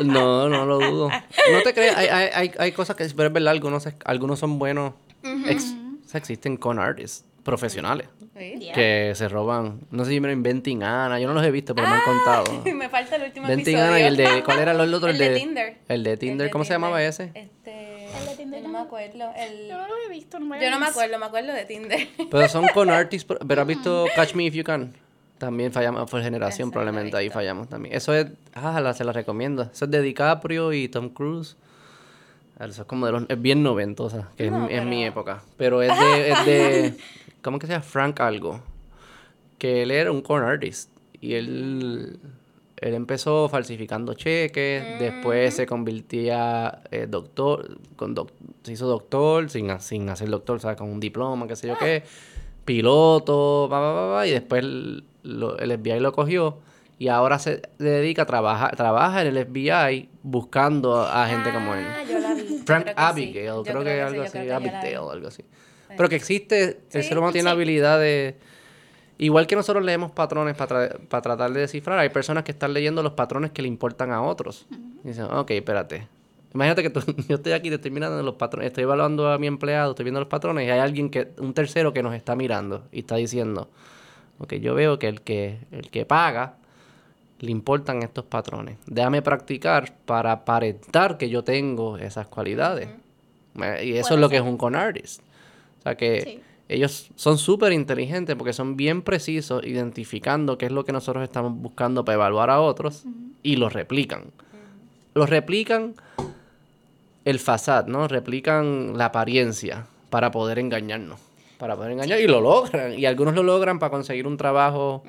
No, no lo dudo. No te crees, hay, hay, hay, hay cosas que, pero es verdad, algunos, algunos son buenos. ex- sea, existen con artists profesionales Sí. Yeah. que se roban. No sé si me lo Inventing Ana, yo no los he visto, pero me han Ah, contado. me falta el último Inventing. Ana y el de. ¿Cuál era el otro? El de Tinder. El de Tinder, El de ¿cómo se llamaba ese? Este, El de Tinder yo no me acuerdo. El, Yo no lo he visto, no me yo no me acuerdo, me acuerdo de Tinder. Pero son con artists, pero has visto Catch Me If You Can. También fallamos por generación, probablemente ahí fallamos también. Eso es, ah, la, se la recomiendo. Eso es de DiCaprio y Tom Cruise. Ah, Eso es como de los, es bien noventosa, que No, es, es mi pero- época. Pero es de, es de, ¿cómo que se llama? Frank algo. Que él era un con artist. Y él, él empezó falsificando cheques, después se convertía eh, doctor, con doc- se hizo doctor sin, sin hacer doctor, ¿sabes? Con un diploma, qué sé yo qué. Piloto, va, va, va, va, y después el, lo- el FBI lo cogió y ahora se dedica a trabajar, trabaja en el FBI buscando a gente como él. Ah, vi. Yo Frank creo que sí. Abigail, creo, que, algo así, la. Abigail, algo así. Pero que existe, el ser humano tiene la habilidad de... Igual que nosotros leemos patrones para tratar de descifrar, hay personas que están leyendo los patrones que le importan a otros. Y dicen, ok, espérate. Imagínate que tú- yo estoy aquí, te estoy mirando los patrones, estoy evaluando a mi empleado, estoy viendo los patrones y hay alguien que, un tercero que nos está mirando y está diciendo, ok, yo veo que el que, el que paga le importan estos patrones. Déjame practicar para aparentar que yo tengo esas cualidades. Y eso Puede es lo que es un con artist. O sea que Sí. ellos son súper inteligentes porque son bien precisos identificando qué es lo que nosotros estamos buscando para evaluar a otros y los replican. Los replican el fasad, ¿no? Replican la apariencia para poder engañarnos. Para poder engañar y lo logran. Y algunos lo logran para conseguir un trabajo,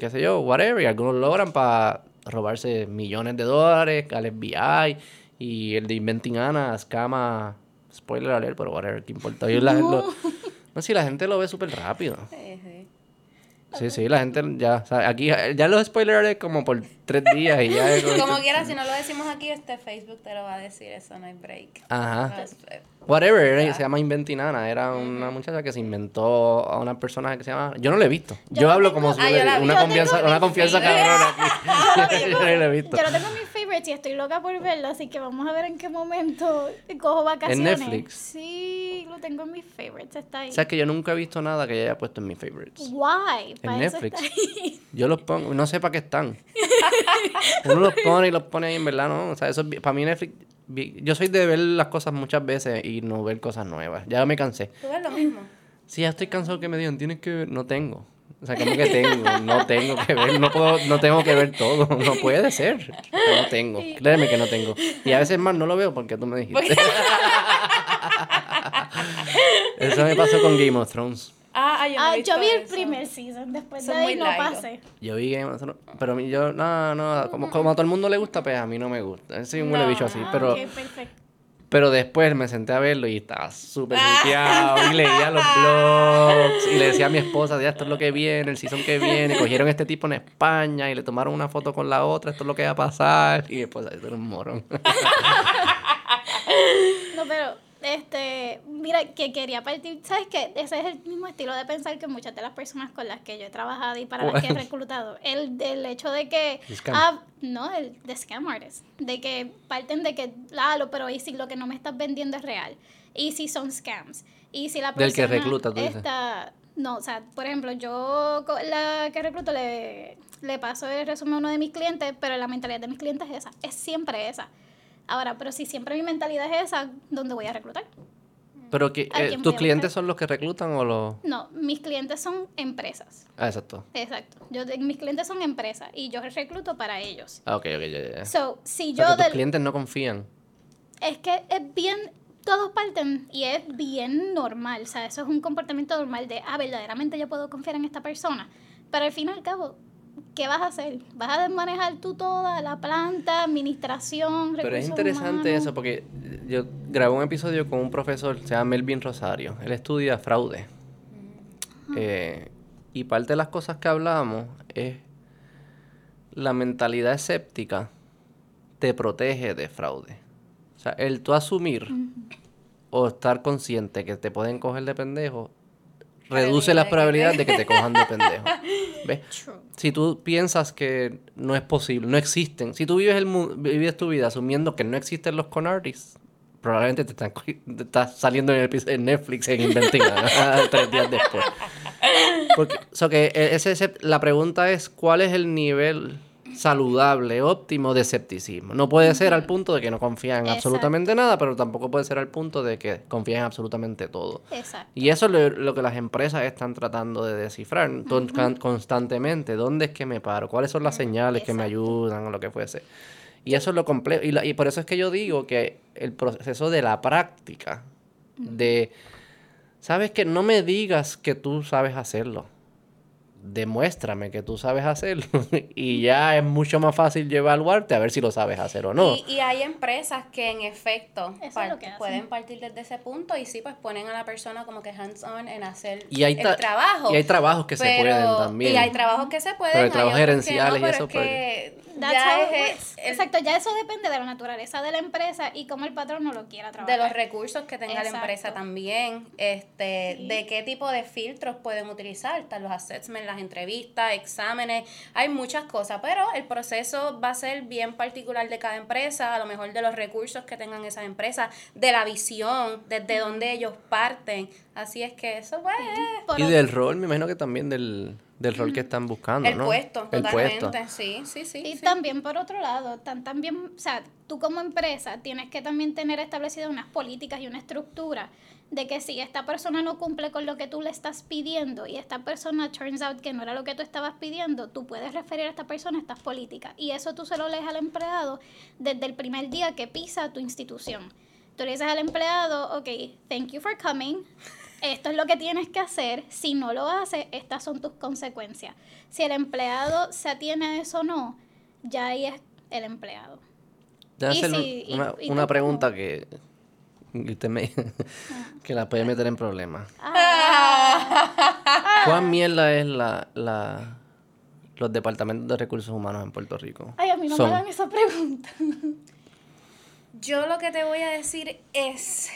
qué sé yo, whatever. Y algunos lo logran para robarse millones de dólares al FBI. Y el de Inventing Anna, escama, spoiler alert, pero whatever, ¿qué importa? Y la- lo- no, si la gente lo ve súper rápido. Sí, sí. Sí, sí, la gente ya, o sea, aquí ya los spoilers como por tres días y ya... como- quiera, si no lo decimos aquí, este Facebook te lo va a decir, eso no hay break. Ajá. No, Whatever, era- se llama Inventinana. Era una muchacha que se inventó a una persona que se llama. Yo no la he visto. Yo, hablo tengo- como si Ah, yo la una Yo confianza, una confianza cabrona aquí. yo no la he visto. Yo lo tengo en mis favorites y estoy loca por verlo, así que vamos a ver en qué momento cojo vacaciones. Netflix? Sí, lo tengo en mis favorites, está ahí. O sea, que yo nunca he visto nada que haya puesto en mis favorites. Why? En Para eso Netflix. está ahí. Yo los pongo, no sé para qué están. Uno los pone y los pone ahí, en verdad, ¿no? O sea, eso para mí Netflix. Yo soy de ver las cosas muchas veces y no ver cosas nuevas. Ya me cansé. Tú ves lo mismo. Sí, ya estoy cansado que me digan, tienes que ver. No tengo. O sea, como que tengo, no tengo que ver, no puedo, no tengo que ver todo, no puede ser. No tengo, créeme que no tengo. Y a veces más no lo veo porque tú me dijiste. Eso me pasó con Game of Thrones. Ah, ah, yo, no Ah, vi el eso. primer season, después Son de ahí no pasé. Yo vi Game of Thrones, pero yo, no, no, como, como a todo el mundo le gusta, pues a mí no me gusta. Soy un huele No. bicho así, Ah, pero, perfecto. pero después me senté a verlo y estaba súper hypeado y leía los blogs y le decía a mi esposa, ya esto es lo que viene, el season que viene, cogieron a este tipo en España y le tomaron una foto con la otra, esto es lo que va a pasar y después, esto era un morón. No, pero Este, mira, que quería partir, ¿sabes qué? Ese es el mismo estilo de pensar que muchas de las personas con las que yo he trabajado y para las que he reclutado. El, el hecho de que... Ah, no, el de scam artists. De que parten de que, claro, pero y si lo que no me estás vendiendo es real. Y si son scams. Y si la Del que persona recluta, tú está... No, o sea, por ejemplo, yo la que recluto le, le paso el resumen a uno de mis clientes, pero la mentalidad de mis clientes es esa. Es siempre esa. Ahora, pero si siempre mi mentalidad es esa, ¿dónde voy a reclutar? Pero que, ¿A eh, ¿tus clientes son los que reclutan o los...? No, mis clientes son empresas. Ah, exacto. Exacto. Yo, mis clientes son empresas y yo recluto para ellos. Ah, ok, ok, ya. So, si O sea, yo que tus del- clientes no confían. es que es bien, todos parten y es bien normal, o sea, eso es un comportamiento normal de, ah, verdaderamente yo puedo confiar en esta persona, pero al fin y al cabo, ¿qué vas a hacer? ¿Vas a manejar tú toda la planta, administración, Pero es recursos interesante humanos? eso porque yo grabé un episodio con un profesor, se llama Melvin Rosario. Él estudia fraude. Eh, y parte de las cosas que hablamos es la mentalidad escéptica te protege de fraude. O sea, el tú asumir o estar consciente que te pueden coger de pendejo reduce las probabilidades de que te cojan de pendejo. ¿Ves? True. Si tú piensas que no es posible, no existen, si tú vives, el mu- vives tu vida asumiendo que no existen los con artists, probablemente te, están, te estás saliendo en, el en Netflix en Inventiva tres días después. Porque, so que e- ese, ese- la pregunta es, ¿cuál es el nivel saludable, óptimo de escepticismo? No puede ser al punto de que no confían en absolutamente nada, pero tampoco puede ser al punto de que confían en absolutamente todo. Exacto. Y eso es lo, lo que las empresas están tratando de descifrar con- con- constantemente. ¿Dónde es que me paro? ¿Cuáles son las señales que me ayudan o lo que fuese? Y eso es lo complejo. Y, la- y por eso es que yo digo que el proceso de la práctica, de, ¿sabes que No me digas que tú sabes hacerlo. Demuéstrame que tú sabes hacerlo. y ya es mucho más fácil evaluarte a ver si lo sabes hacer o no. Y, y hay empresas que en efecto Eso es par- lo que pueden partir desde ese punto y sí, pues ponen a la persona como que hands-on en hacer Y hay, el trabajo. y hay trabajos que se Pero- pueden también. Y hay trabajos que se pueden. Pero hay trabajos gerenciales y pero eso, es que That's ya es el- Exacto, ya eso depende de la naturaleza de la empresa y cómo el patrón no lo quiera trabajar. de los recursos que tenga la Exacto. empresa también, este, Sí. de qué tipo de filtros pueden utilizar, están los assessments, las entrevistas, exámenes, hay muchas cosas, pero el proceso va a ser bien particular de cada empresa, a lo mejor de los recursos que tengan esas empresas, de la visión, desde donde ellos parten, así es que eso pues, Y otro- del rol, me imagino que también del, del rol que están buscando, el ¿no? puesto, El totalmente, puesto. sí, sí, sí. Y sí. también por otro lado, tan, también, o sea, tú como empresa tienes que también tener establecidas unas políticas y una estructura de que si esta persona no cumple con lo que tú le estás pidiendo y esta persona turns out que no era lo que tú estabas pidiendo, tú puedes referir a esta persona a estas políticas. Y eso tú se lo lees al empleado desde el primer día que pisa tu institución. Tú le dices al empleado, ok, thank you for coming. Esto es lo que tienes que hacer. Si no lo haces, estas son tus consecuencias. Si el empleado se atiene a eso o no, ya ahí es el empleado. Y hacer si- una, y una tú pregunta como- que, que usted me que la puede meter en problemas. Ah. ¿Cuán mierda es la, la los departamentos de recursos humanos en Puerto Rico? Ay, a mí no Son- me hagan esa pregunta. Yo lo que te voy a decir es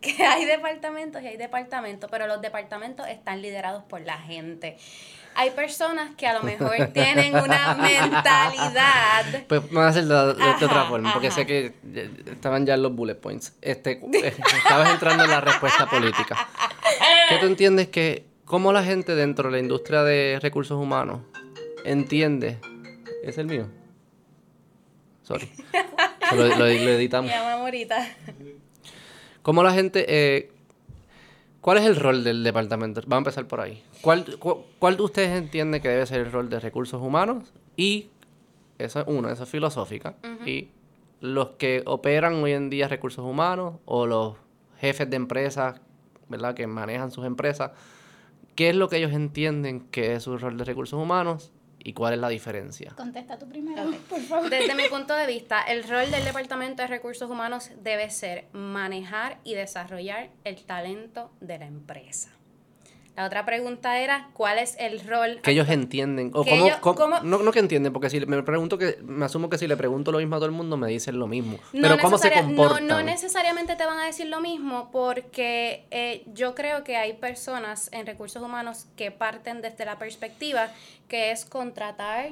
que hay departamentos y hay departamentos, pero los departamentos están liderados por la gente. Hay personas que a lo mejor tienen una mentalidad. Pues vamos a hacer de, otra forma, porque ajá. sé que ya- estaban ya en los bullet points. Este, eh, estabas entrando en la respuesta política. ¿Qué tú entiendes que cómo la gente dentro de la industria de recursos humanos entiende? ¿Es el mío? Sorry. Lo, lo- lo editamos. Ahorita. ¿Cómo la gente... eh, ¿Cuál es el rol del departamento? Vamos a empezar por ahí. ¿Cuál, cu- ¿Cuál de ustedes entiende que debe ser el rol de recursos humanos? Y eso es uno, eso es filosófica. Y los que operan hoy en día recursos humanos o los jefes de empresas, ¿verdad? Que manejan sus empresas, ¿qué es lo que ellos entienden que es su rol de recursos humanos y cuál es la diferencia? Contesta tú primero, por favor. Desde mi punto de vista, el rol del Departamento de Recursos Humanos debe ser manejar y desarrollar el talento de la empresa. La otra pregunta era, ¿cuál es el rol? Que ellos entienden. O cómo, ellos- cómo- cómo- No, no que entienden, porque si me pregunto que, me asumo que si le pregunto lo mismo a todo el mundo, me dicen lo mismo. No Pero cómo se necesaria- no- comportan. No, necesariamente te van a decir lo mismo porque eh, yo creo que hay personas en recursos humanos que parten desde la perspectiva que es contratar,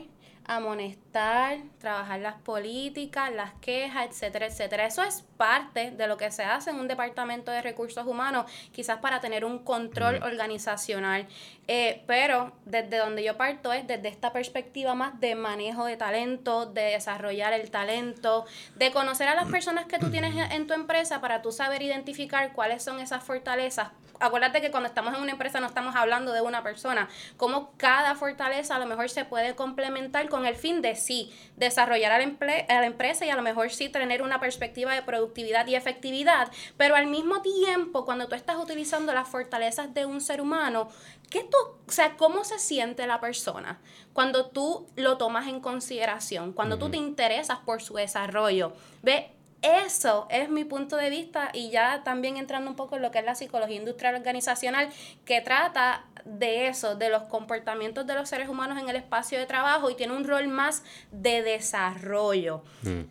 amonestar, trabajar las políticas, las quejas, etcétera, etcétera. Eso es parte de lo que se hace en un departamento de recursos humanos, quizás para tener un control organizacional. Eh, pero desde donde yo parto es desde esta perspectiva más de manejo de talento, de desarrollar el talento, de conocer a las personas que tú tienes en- tu empresa para tú saber identificar cuáles son esas fortalezas. Acuérdate que cuando estamos en una empresa no estamos hablando de una persona, como cada fortaleza a lo mejor se puede complementar con el fin de sí, desarrollar a la, a la empresa y a lo mejor sí tener una perspectiva de productividad y efectividad, pero al mismo tiempo cuando tú estás utilizando las fortalezas de un ser humano, ¿qué tú, o sea, cómo se siente la persona cuando tú lo tomas en consideración, cuando tú te interesas por su desarrollo? Ve, eso es mi punto de vista y ya también entrando un poco en lo que es la psicología industrial organizacional que trata de eso, de los comportamientos de los seres humanos en el espacio de trabajo y tiene un rol más de desarrollo.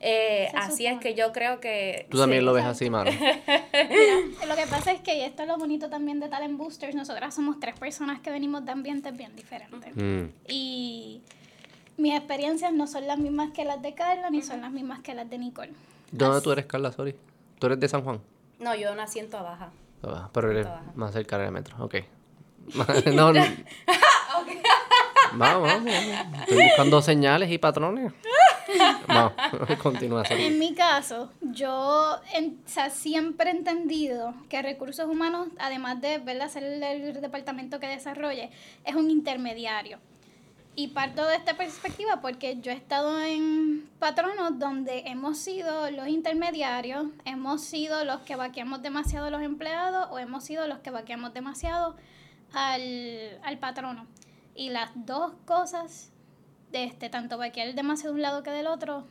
Eh, Se así es que yo creo que... Tú también sí. lo ves así, mano. Mira, lo que pasa es que, y esto es lo bonito también de Talent Boosters, nosotras somos tres personas que venimos de ambientes bien diferentes. Mm. Y mis experiencias no son las mismas que las de Carla, ni son las mismas que las de Nicole. ¿Dónde tú eres, Carla? Sorry. ¿Tú eres de San Juan? No, yo nací en Toa Baja. Ah, Pero eres Baja. más cerca del metro. Ok. no, no. Vamos, vamos, vamos. Estoy buscando señales y patrones. Vamos, continúa. sorry. En mi caso, yo en- o sea, siempre he entendido que recursos humanos, además de ¿verdad? ser el, el departamento que desarrolle, es un intermediario. Y parto de esta perspectiva porque yo he estado en patronos donde hemos sido los intermediarios, hemos sido los que vaqueamos demasiado a los empleados o hemos sido los que vaqueamos demasiado al, al patrono. Y las dos cosas, de este, tanto vaquear demasiado de un lado que del otro,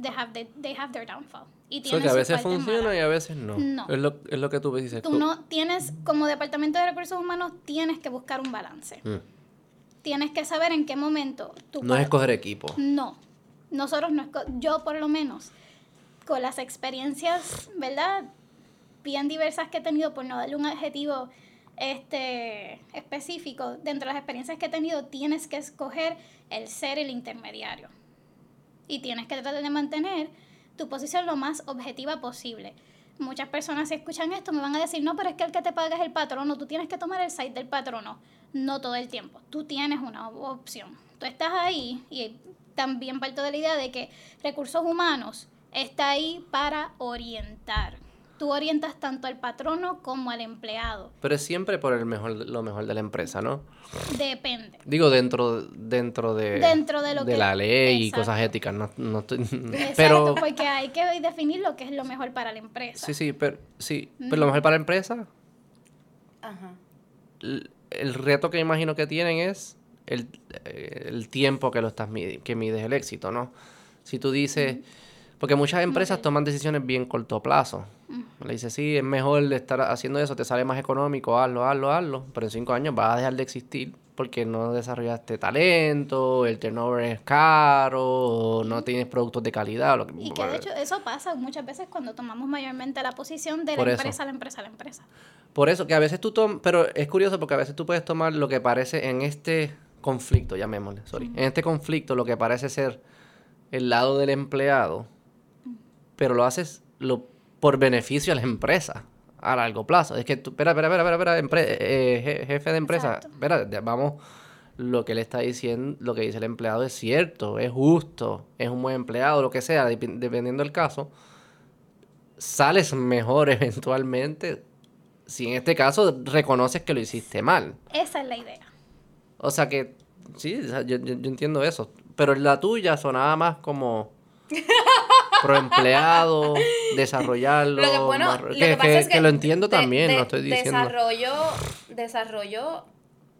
they have, they, they have their downfall. Y O sea, tienen que a veces funciona malas. y a veces no. No. Es, lo, es lo que tú dices. Tú no tienes, como departamento de recursos humanos, tienes que buscar un balance. Mm. Tienes que saber en qué momento tú No es escoger equipo. No, nosotros no, esco- yo por lo menos, con las experiencias, ¿verdad? Bien diversas que he tenido, por no darle un adjetivo este, específico, dentro de las experiencias que he tenido, tienes que escoger el ser el intermediario. Y tienes que tratar de mantener tu posición lo más objetiva posible. Muchas personas si escuchan esto me van a decir, no, pero es que el que te paga es el patrono, tú tienes que tomar el site del patrono. No todo el tiempo, tú tienes una opción. Tú estás ahí y también parto de la idea de que recursos humanos está ahí para orientar. Tú orientas tanto al patrono como al empleado. Pero es siempre por el mejor, lo mejor de la empresa, ¿no? Depende. Digo, dentro, dentro de, Dentro de lo que- la ley y cosas éticas. No, no estoy- Exacto, pero, porque hay que definir lo que es lo mejor para la empresa. sí, sí, pero, sí, pero lo mejor para la empresa, Ajá. El, reto que imagino que tienen es el, eh, el tiempo que lo estás que mides el éxito, ¿no? Si tú dices, porque muchas empresas toman decisiones bien corto plazo. Le dices, sí, es mejor estar haciendo eso, te sale más económico, hazlo, hazlo, hazlo, pero en cinco años vas a dejar de existir porque no desarrollaste talento, el turnover es caro, no tienes productos de calidad. Lo que, Y que de hecho eso pasa muchas veces cuando tomamos mayormente la posición de Por la eso. empresa, la empresa, la empresa. Por eso que a veces tú tomas, pero es curioso porque a veces tú puedes tomar lo que parece en este conflicto, llamémosle, sorry, en este conflicto lo que parece ser el lado del empleado, pero lo haces lo, por beneficio a la empresa a largo plazo. Es que tú, espera, espera, espera, espera, espera, eh, je- jefe de empresa, Exacto. espera, vamos, lo que le está diciendo, lo que dice el empleado es cierto, es justo, es un buen empleado, lo que sea, dependiendo del caso, sales mejor eventualmente si en este caso reconoces que lo hiciste mal. Esa es la idea. O sea que, sí, yo, yo- yo entiendo eso. Pero la tuya sonaba más como pro empleado, desarrollarlo. Lo que, bueno, más- lo que, que, pasa que- es que, que lo entiendo de- también, de- no estoy diciendo. Desarrollo, desarrollo,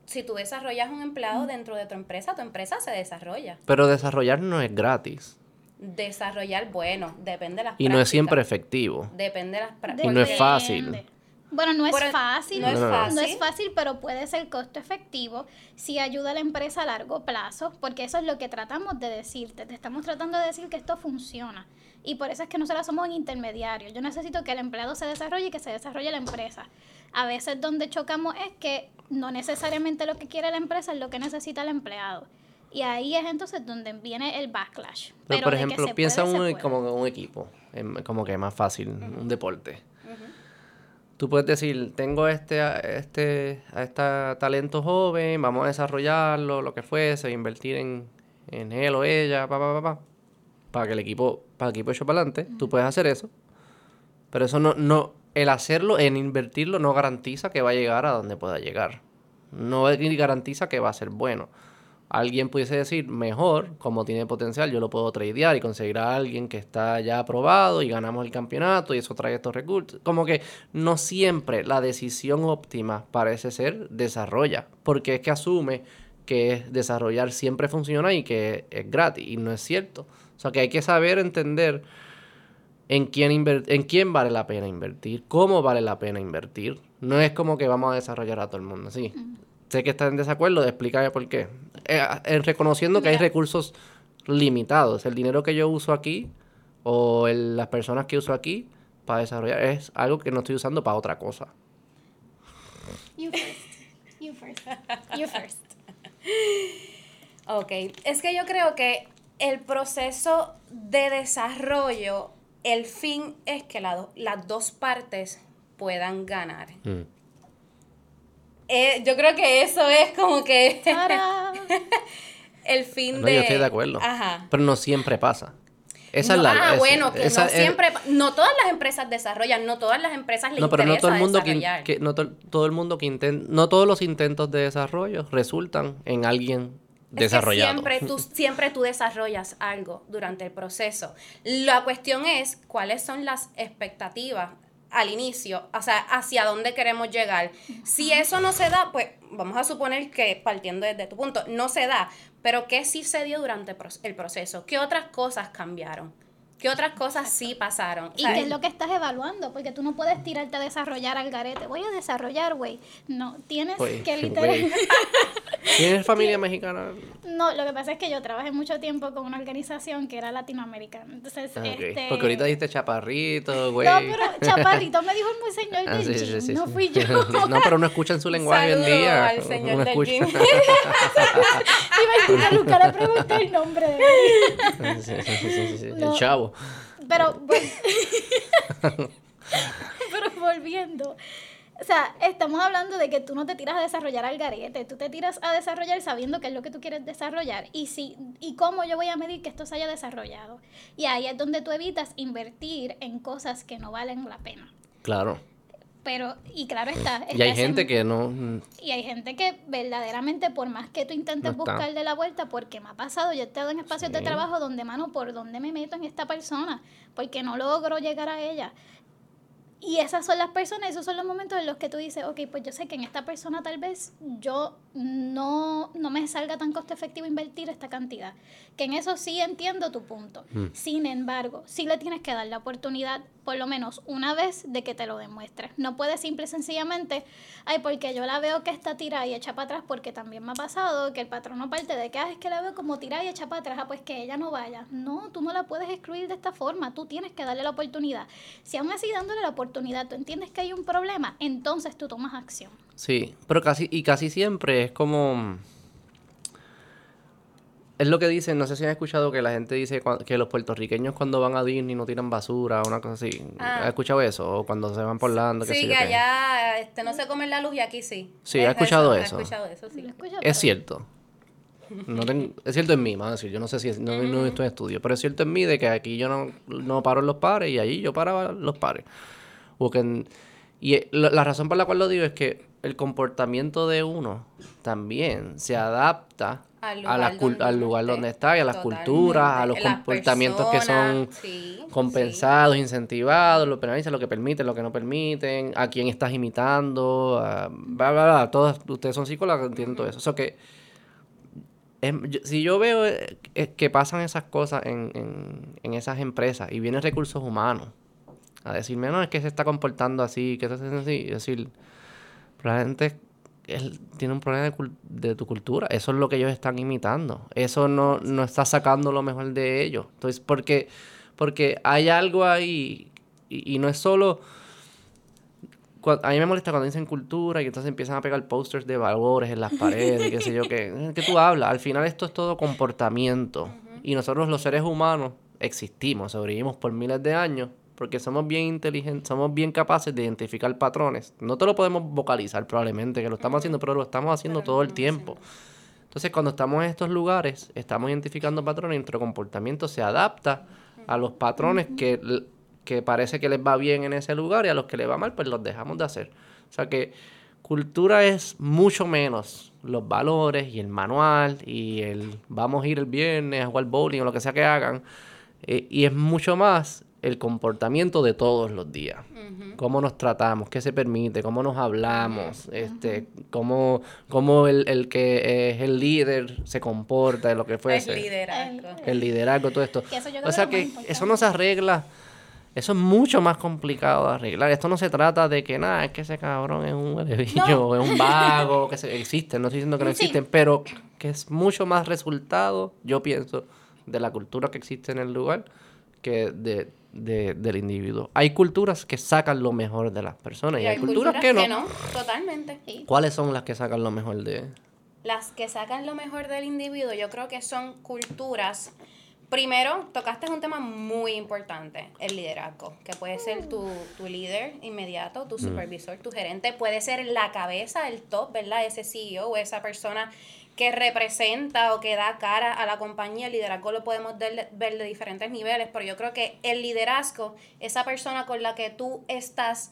si tú desarrollas un empleado dentro de tu empresa, tu empresa se desarrolla. Pero desarrollar no es gratis. Desarrollar, bueno, depende de las Y no es siempre efectivo. Depende de las Y prácticas. no es fácil. Bueno, no es Pero fácil. no es No, fácil. No es fácil, pero puede ser costo efectivo si ayuda a la empresa a largo plazo, porque eso es lo que tratamos de decirte. Te estamos tratando de decir que esto funciona. Y por eso es que nosotros somos intermediarios. Yo necesito que el empleado se desarrolle y que se desarrolle la empresa. A veces donde chocamos es que no necesariamente lo que quiere la empresa es lo que necesita el empleado. Y ahí es entonces donde viene el backlash. Pero, por ejemplo, piensa puede, un, como un equipo, como que es más fácil, un deporte. Tú puedes decir, tengo este, a- este, a este talento joven, vamos a desarrollarlo, lo que fuese, invertir en, en él o ella, pa, pa, pa, pa, para que el equipo, para el equipo eche para adelante. Tú puedes hacer eso. Pero eso no, no, el hacerlo, en invertirlo, no garantiza que va a llegar a donde pueda llegar. No garantiza que va a ser bueno. Alguien pudiese decir, mejor, como tiene potencial, yo lo puedo tradear y conseguir a alguien que está ya aprobado y ganamos el campeonato y eso trae estos recursos. Como que no siempre la decisión óptima parece ser desarrolla, porque es que asume que es desarrollar siempre funciona y que es gratis y no es cierto. O sea que hay que saber entender en quién, en quién vale la pena invertir, cómo vale la pena invertir. No es como que vamos a desarrollar a todo el mundo, sí. Sé que estás en desacuerdo, explícame por qué. Eh, reconociendo que hay recursos limitados. El dinero que yo uso aquí o el- las personas que uso aquí para desarrollar es algo que no estoy usando para otra cosa. You first. You first. You first. Ok, es que yo creo que el proceso de desarrollo, el fin es que la do- las dos partes puedan ganar. Mm. Eh, yo creo que eso es como que el fin No, de... yo estoy de acuerdo. Ajá. Pero no siempre pasa. Esa No, es la ah, bueno, que esa no es- siempre, no todas las empresas desarrollan, no todas las empresas les No, pero no todo el mundo que, no to- todo el mundo que intenta, no todos los intentos de desarrollo resultan en alguien Es que desarrollado. siempre tú, siempre tú desarrollas algo durante el proceso. La cuestión es cuáles son las expectativas al inicio, o sea, hacia dónde queremos llegar. Si eso no se da, pues vamos a suponer que partiendo desde tu punto, no se da, pero ¿qué sí se dio durante el proceso? ¿Qué otras cosas cambiaron? ¿Qué otras cosas sí pasaron? O ¿Y sea, qué es lo que estás evaluando? Porque tú no puedes tirarte a desarrollar al garete. Voy a desarrollar, güey. No, tienes que literalmente... ¿Tienes familia mexicana? No, lo que pasa es que yo trabajé mucho tiempo con una organización que era latinoamericana. Entonces, Ah, este... Porque ahorita dijiste chaparrito, güey. No, pero Chaparrito me dijo el muy señor Ah, del sí, sí, gym, sí, no sí. fui yo. no, pero uno escucha en su lenguaje hoy en día. al señor Uno del escucha. gym. Imagina, nunca le pregunté el nombre de él. Sí, sí, sí, sí, sí, No. El chavo. Pero, pero volviendo. O sea, estamos hablando de que tú no te tiras a desarrollar al garete, tú te tiras a desarrollar sabiendo qué es lo que tú quieres desarrollar y si y cómo yo voy a medir que esto se haya desarrollado. Y ahí es donde tú evitas invertir en cosas que no valen la pena. Claro. Pero, y claro está. Y está hay ese- gente que no. mm, Y hay gente que verdaderamente, por más que tú intentes No buscarle la vuelta, porque me ha pasado, yo he estado en espacios de trabajo donde, mano, ¿por dónde me meto en esta persona? Porque no logro llegar a ella. Y esas son las personas, esos son los momentos en los que tú dices, ok, pues yo sé que en esta persona tal vez yo no, no me salga tan costo efectivo invertir esta cantidad. Que en eso sí entiendo tu punto. Mm. Sin embargo, sí le tienes que dar la oportunidad por lo menos una vez de que te lo demuestre. No puedes simple y sencillamente, ay, porque yo la veo que está tirada y echa para atrás, porque también me ha pasado que el patrón no parte de que, ah, es que la veo como tirada y echa para atrás, ah, pues que ella no vaya. No, tú no la puedes excluir de esta forma, tú tienes que darle la oportunidad. Si aún así dándole la oportunidad tú entiendes que hay un problema, entonces tú tomas acción. Sí, pero casi, y casi siempre es como... Es lo que dicen, no sé si han escuchado que la gente dice cua- que los puertorriqueños cuando van a Disney no tiran basura o una cosa así. Ah. ¿Has escuchado eso? O cuando se van por Orlando, qué sé Sí, que allá este, no se come la luz y aquí sí. Sí, he escuchado eso. escuchado eso, sí. ¿Lo escuchas? Es Pero- cierto. No tengo- es cierto en mí, vamos a decir. Yo no sé si es, no, no estoy en estudio, pero es cierto en mí de que aquí yo no, no paro en los pares y allí yo paraba en los pares. En- y eh, la, la razón por la cual lo digo es que el comportamiento de uno también se adapta Al a la lugar donde al lugar esté. donde está y a las Totalmente. culturas, a los Las comportamientos que son sí, compensados, incentivados, lo penalizan, lo que permiten, lo que no permiten, a quién estás imitando, a- bla, bla, bla. Todos ustedes son psicólogos, entienden todo eso. O sea que em, yo- si yo veo eh, que pasan esas cosas en, en, en esas empresas y vienen recursos humanos a decirme, no, es que se está comportando así, que se hace así, y decir, probablemente él tiene un problema de, de tu cultura, eso es lo que ellos están imitando, eso no, no está sacando lo mejor de ellos. Entonces, porque, porque hay algo ahí, y, y no es solo... A mí me molesta cuando dicen cultura y entonces empiezan a pegar posters de valores en las paredes qué sé yo qué. ¿Qué tú hablas? Al final esto es todo comportamiento. Y nosotros los seres humanos existimos, sobrevivimos por miles de años porque somos bien inteligentes, somos bien capaces de identificar patrones. No te lo podemos vocalizar probablemente, que lo estamos haciendo, pero lo estamos haciendo todo el tiempo. Entonces, cuando estamos en estos lugares, estamos identificando patrones y nuestro comportamiento se adapta a los patrones que, que parece que les va bien en ese lugar y a los que les va mal, pues los dejamos de hacer. O sea que cultura es mucho menos los valores y el manual y el vamos a ir el viernes a jugar bowling o lo que sea que hagan. eh, y es mucho más el comportamiento de todos los días. Cómo nos tratamos, qué se permite, cómo nos hablamos, este, cómo, cómo el, el que es el líder se comporta, lo que Es fuese. liderazgo. El liderazgo, todo esto. O sea que eso no se arregla. Eso es mucho más complicado de arreglar. Esto no se trata de que nada, es que ese cabrón es un huelebillo, o es un vago, que se, existen, no estoy diciendo que no Sí. existen, pero que es mucho más resultado, yo pienso, de la cultura que existe en el lugar que de, de- del individuo. Hay culturas que sacan lo mejor de las personas y, hay, culturas, que, no. Totalmente. Sí. ¿Cuáles son las que sacan lo mejor de...? Las que sacan lo mejor del individuo, yo creo que son culturas. Primero, tocaste un tema muy importante, el liderazgo, que puede ser tu, tu líder inmediato, tu supervisor, tu gerente, puede ser la cabeza, el top, ¿verdad? Ese CEO o esa persona que representa o que da cara a la compañía. El liderazgo lo podemos ver, de diferentes niveles, pero yo creo que el liderazgo, esa persona con la que tú estás,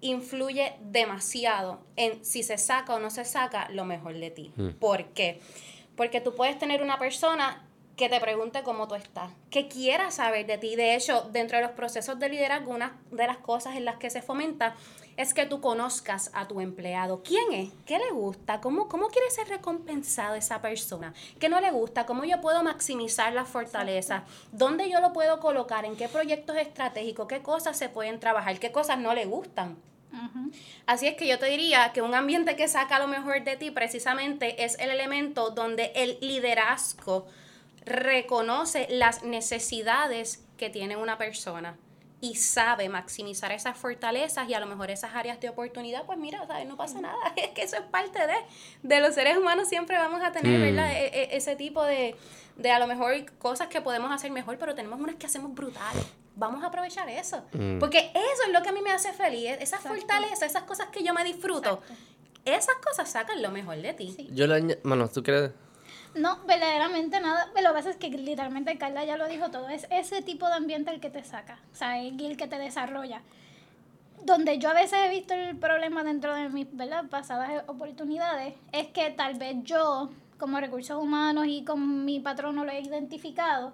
influye demasiado en si se saca o no se saca lo mejor de ti. ¿Por qué? Porque tú puedes tener una persona que te pregunte cómo tú estás, que quiera saber de ti. De hecho, dentro de los procesos de liderazgo, una de las cosas en las que se fomenta es que tú conozcas a tu empleado. ¿Quién es? ¿Qué le gusta? ¿Cómo, cómo quiere ser recompensado esa persona? ¿Qué no le gusta? ¿Cómo yo puedo maximizar las fortalezas? ¿Dónde yo lo puedo colocar? ¿En qué proyectos estratégicos? ¿Qué cosas se pueden trabajar? ¿Qué cosas no le gustan? Así es que yo te diría que un ambiente que saca lo mejor de ti precisamente es el elemento donde el liderazgo reconoce las necesidades que tiene una persona y sabe maximizar esas fortalezas y a lo mejor esas áreas de oportunidad, pues mira, ¿sabes? no pasa nada, es que eso es parte de, de los seres humanos, siempre vamos a tener, Mm. ¿verdad? E- e- ese tipo de, de a lo mejor cosas que podemos hacer mejor, pero tenemos unas que hacemos brutales. Vamos a aprovechar eso. Mm. Porque eso es lo que a mí me hace feliz. Esas Exacto. fortalezas, esas cosas que yo me disfruto. Exacto. Esas cosas sacan lo mejor de ti. Sí. Yo le añado... Bueno, ¿tú crees? No, verdaderamente nada. Lo que pasa es que literalmente Carla ya lo dijo todo. Es ese tipo de ambiente el que te saca. O sea, el el que te desarrolla. Donde yo a veces he visto el problema dentro de mis ¿verdad? pasadas oportunidades es que tal vez yo, como recursos humanos y con mi patrón no lo he identificado,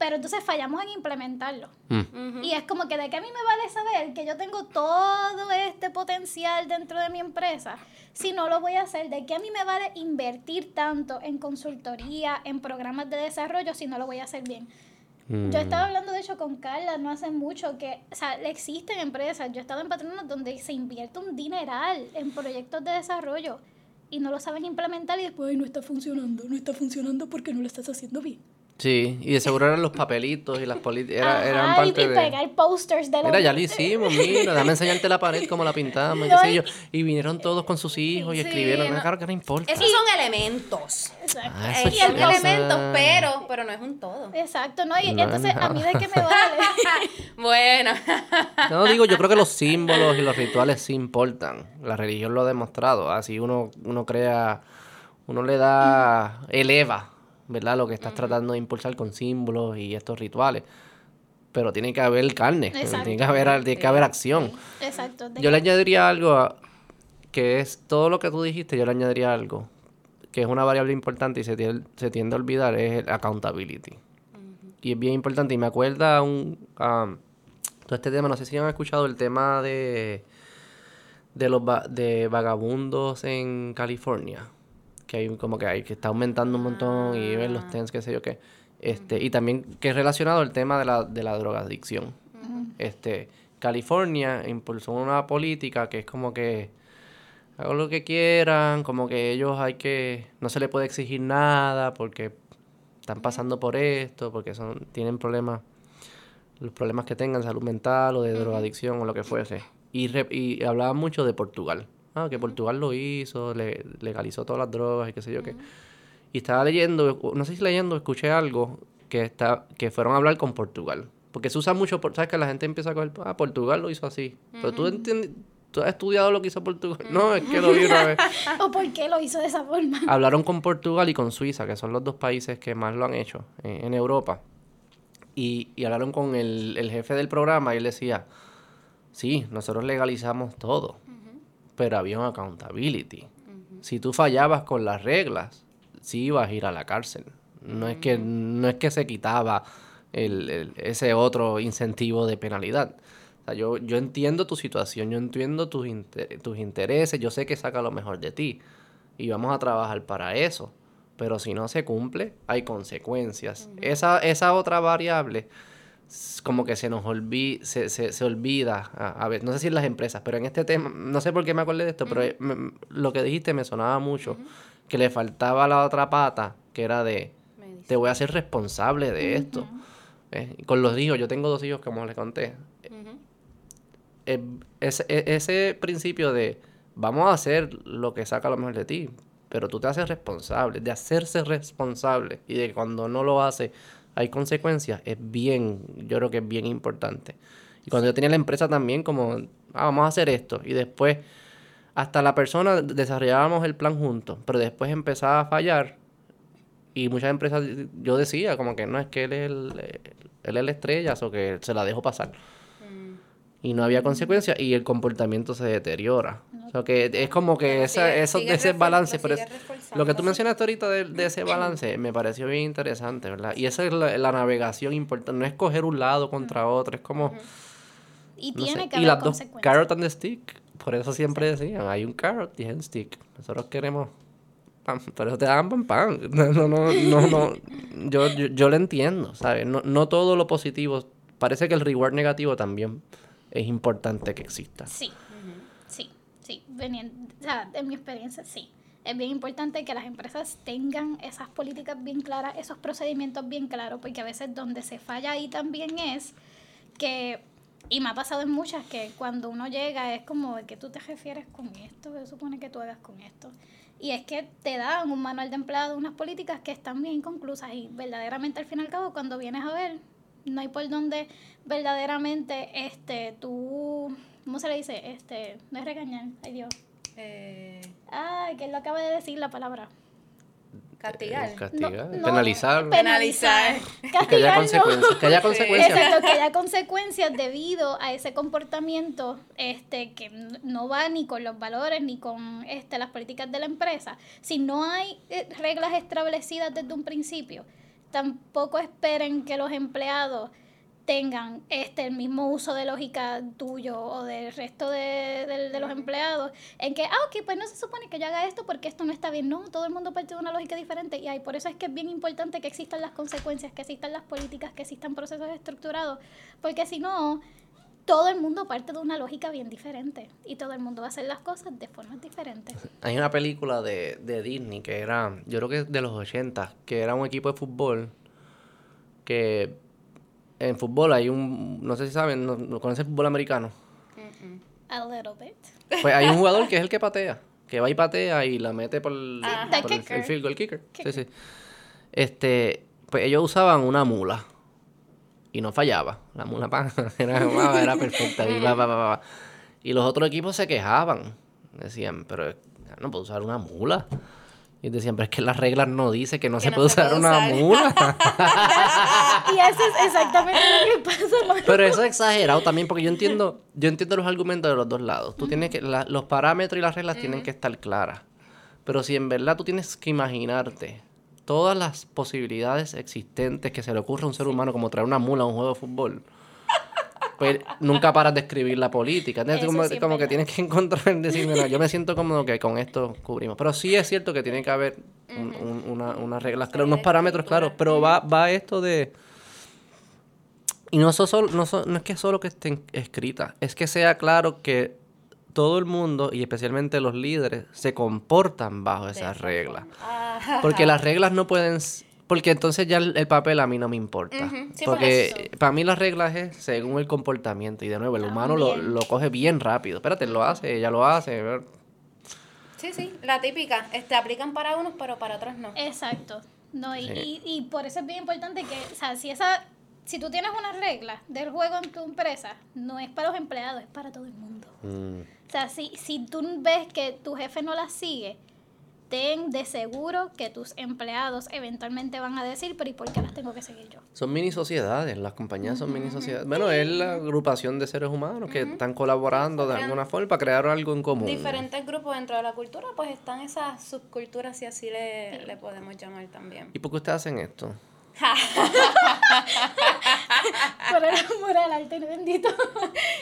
pero entonces fallamos en implementarlo. Mm. Y es como que de qué a mí me vale saber que yo tengo todo este potencial dentro de mi empresa si no lo voy a hacer. De qué a mí me vale invertir tanto en consultoría, en programas de desarrollo si no lo voy a hacer bien. Mm. Yo estaba hablando de hecho con Carla no hace mucho que, o sea, existen empresas, yo he estado en patronos donde se invierte un dineral en proyectos de desarrollo y no lo saben implementar y después "Ay, no está funcionando, no está funcionando porque no lo estás haciendo bien. Sí, y de seguro eran los papelitos y las políticas, era, Ajá, eran y- parte y, de... pegar posters de los- Mira, ya lo hicimos, mira, dame enseñarte la pared como la pintamos, y qué sé y- yo. Y vinieron todos con sus hijos y Sí, escribieron, no. claro que no importa. Esos son elementos. Exacto. Ah, y son elementos, pero, pero no es un todo. Exacto, ¿no? Y No, entonces, no. ¿a mí de qué me vale? bueno. No, digo, yo creo que los símbolos y los rituales sí importan. La religión lo ha demostrado. Así uno, uno crea, uno le da, eleva, ¿verdad? Lo que estás tratando de impulsar con símbolos y estos rituales. Pero tiene que haber carne, Exacto. tiene que haber, tiene que haber acción. Exacto. Yo le añadiría algo a- que es todo lo que tú dijiste, yo le añadiría algo que es una variable importante y se tiende, se tiende a olvidar, es el accountability. Y es bien importante. Y me acuerda un, um, todo este tema, no sé si han escuchado el tema de, de los va- de vagabundos en California. Que hay como que hay que está aumentando un montón y ven los tens, qué sé yo qué. Este, y también que es relacionado el tema de la, de la drogadicción. Este, California impulsó una política que es como que hagan lo que quieran, como que ellos hay que, no se le puede exigir nada porque están pasando por esto, porque son, tienen problemas, los problemas que tengan, salud mental o de drogadicción o lo que fuese. Y, re- y hablaban mucho de Portugal. Ah, que Portugal lo hizo, le- legalizó todas las drogas y qué sé yo qué. Y estaba leyendo, no sé si leyendo, escuché algo que está, que fueron a hablar con Portugal. Porque se usa mucho, por- ¿sabes? Que la gente empieza a coger, ah, Portugal lo hizo así. Pero tú entiendes, tú has estudiado lo que hizo Portugal. No, es que lo vi una vez. ¿O por qué lo hizo de esa forma? Hablaron con Portugal y con Suiza, que son los dos países que más lo han hecho eh, en Europa. Y, y hablaron con el, el jefe del programa y él decía, sí, nosotros legalizamos todo, pero había un accountability. Si tú fallabas con las reglas, sí ibas a ir a la cárcel. No es que, no es que se quitaba el- el- ese otro incentivo de penalidad. O sea, yo, yo entiendo tu situación, yo entiendo tus, inter- tus intereses, yo sé que saca lo mejor de ti y vamos a trabajar para eso. Pero si no se cumple, hay consecuencias. esa, esa otra variable, como que se nos olvida, se, se, se olvida, a, a ver, no sé si en las empresas, pero en este tema, no sé por qué me acordé de esto, pero eh, me- lo que dijiste me sonaba mucho, que le faltaba la otra pata, que era de, te voy a hacer responsable de esto. Y con los hijos, yo tengo dos hijos, como les conté. Eh, ese, e- ese principio de vamos a hacer lo que saca lo mejor de ti, pero tú te haces responsable, de hacerse responsable y de cuando no lo hace hay consecuencias, es bien, yo creo que es bien importante. Y cuando yo tenía la empresa también, como, ah, vamos a hacer esto, y después hasta la persona desarrollábamos el plan juntos, pero después empezaba a fallar y muchas empresas, yo decía como que no, es que él es el, él es la estrella, o que se la dejo pasar. Y no había consecuencias y el comportamiento se deteriora. O sea, que es como que esa, sigue- eso, sigue ese balance, pero es-. Lo que tú mencionaste ahorita de, de ese balance me pareció bien interesante, ¿verdad? Y esa es la, la navegación importante, no es coger un lado contra otro, es como... Y no tiene sé, que y haber las dos, carrot and the stick, por eso siempre decían, hay un carrot y hay un stick. Nosotros queremos pan, pero te dan pan pan. No, no, no, no, no. Yo, yo, yo lo entiendo, ¿sabes? No, no todo lo positivo, parece que el reward negativo también es importante que exista. Sí, sí, sí. Venien- o sea, en mi experiencia, sí. Es bien importante que las empresas tengan esas políticas bien claras, esos procedimientos bien claros, porque a veces donde se falla ahí también es que, y me ha pasado en muchas, que cuando uno llega es como, ¿de qué tú te refieres con esto? ¿Qué supone que tú hagas con esto? Y es que te dan un manual de empleado, unas políticas que están bien inconclusas y verdaderamente al fin y al cabo cuando vienes a ver, no hay por donde verdaderamente este tú, ¿cómo se le dice? Este, no es regañar, ay Dios. Eh, Ay, que él lo acaba de decir la palabra. Eh, castigar. castigar, No, no, penalizar. Penalizar. que haya Castigar, no. consecuencias. Que haya consecuencias. Exacto, que haya consecuencias debido a ese comportamiento este que no va ni con los valores ni con este las políticas de la empresa. Si no hay eh, reglas establecidas desde un principio, tampoco esperen que los empleados tengan este el mismo uso de lógica tuyo o del resto de, de- de los empleados en que, ah, ok, pues no se supone que yo haga esto porque esto no está bien. No, todo el mundo parte de una lógica diferente y ahí por eso es que es bien importante que existan las consecuencias, que existan las políticas, que existan procesos estructurados, porque si no, todo el mundo parte de una lógica bien diferente y todo el mundo va a hacer las cosas de formas diferentes. Hay una película de, de Disney que era, yo creo que es de los 80, que era un equipo de fútbol que en fútbol hay un, no sé si saben, no, no conocen el fútbol americano. A little bit. Pues hay un jugador que es el que patea, que va y patea y la mete por, el- por The el, kicker. el field goal kicker. Sí, sí. Este, pues ellos usaban una mula y no fallaba. La mula pa, era, era perfecta. Y. Y los otros equipos se quejaban. Decían, pero no puedo usar una mula. Y decían, pero es que las reglas no dicen que no Que se no puede usar puede una usar. mula. Y eso es exactamente lo que pasa. Pero eso es exagerado también, porque yo entiendo, yo entiendo los argumentos de los dos lados. Tú tienes que, la- los parámetros y las reglas tienen que estar claras. Pero si en verdad tú tienes que imaginarte todas las posibilidades existentes que se le ocurre a un ser humano, como traer una mula a un juego de fútbol, pues nunca paras de escribir la política. Entonces, como, como que tienes que encontrar, decir, "Mira, yo me siento cómodo que con esto cubrimos. Pero sí es cierto que tiene que haber un- un- una- unas reglas, claras, unos parámetros claros. Pero va, va esto de Y no, so- no, so- no es que solo que estén escritas, es que sea claro que todo el mundo, y especialmente los líderes, se comportan bajo esas esa reglas. Porque las reglas no pueden... Porque entonces ya el, el papel a mí no me importa. Ujú, sí, por porque eso. para mí las reglas es según el comportamiento. Y de nuevo, el humano lo, lo coge bien rápido. Espérate, lo hace, ella lo hace. ver. Sí, sí, la típica. Este, aplican para unos, pero para otros no. Exacto. No, y, Sí. y, y por eso es bien importante que, o sea, si esa, si tú tienes unas reglas del juego en tu empresa, no es para los empleados, es para todo el mundo. Mm. O sea, si, si tú ves que tu jefe no las sigue, ten de seguro que tus empleados eventualmente van a decir, pero ¿y por qué las tengo que seguir yo? Son mini sociedades, las compañías son mini sociedades. Bueno, es la agrupación de seres humanos que están colaborando de alguna forma para crear algo en común. Diferentes grupos dentro de la cultura, pues están esas subculturas, si así le, le podemos llamar también. ¿Y por qué ustedes hacen esto? Por el amor al arte bendito.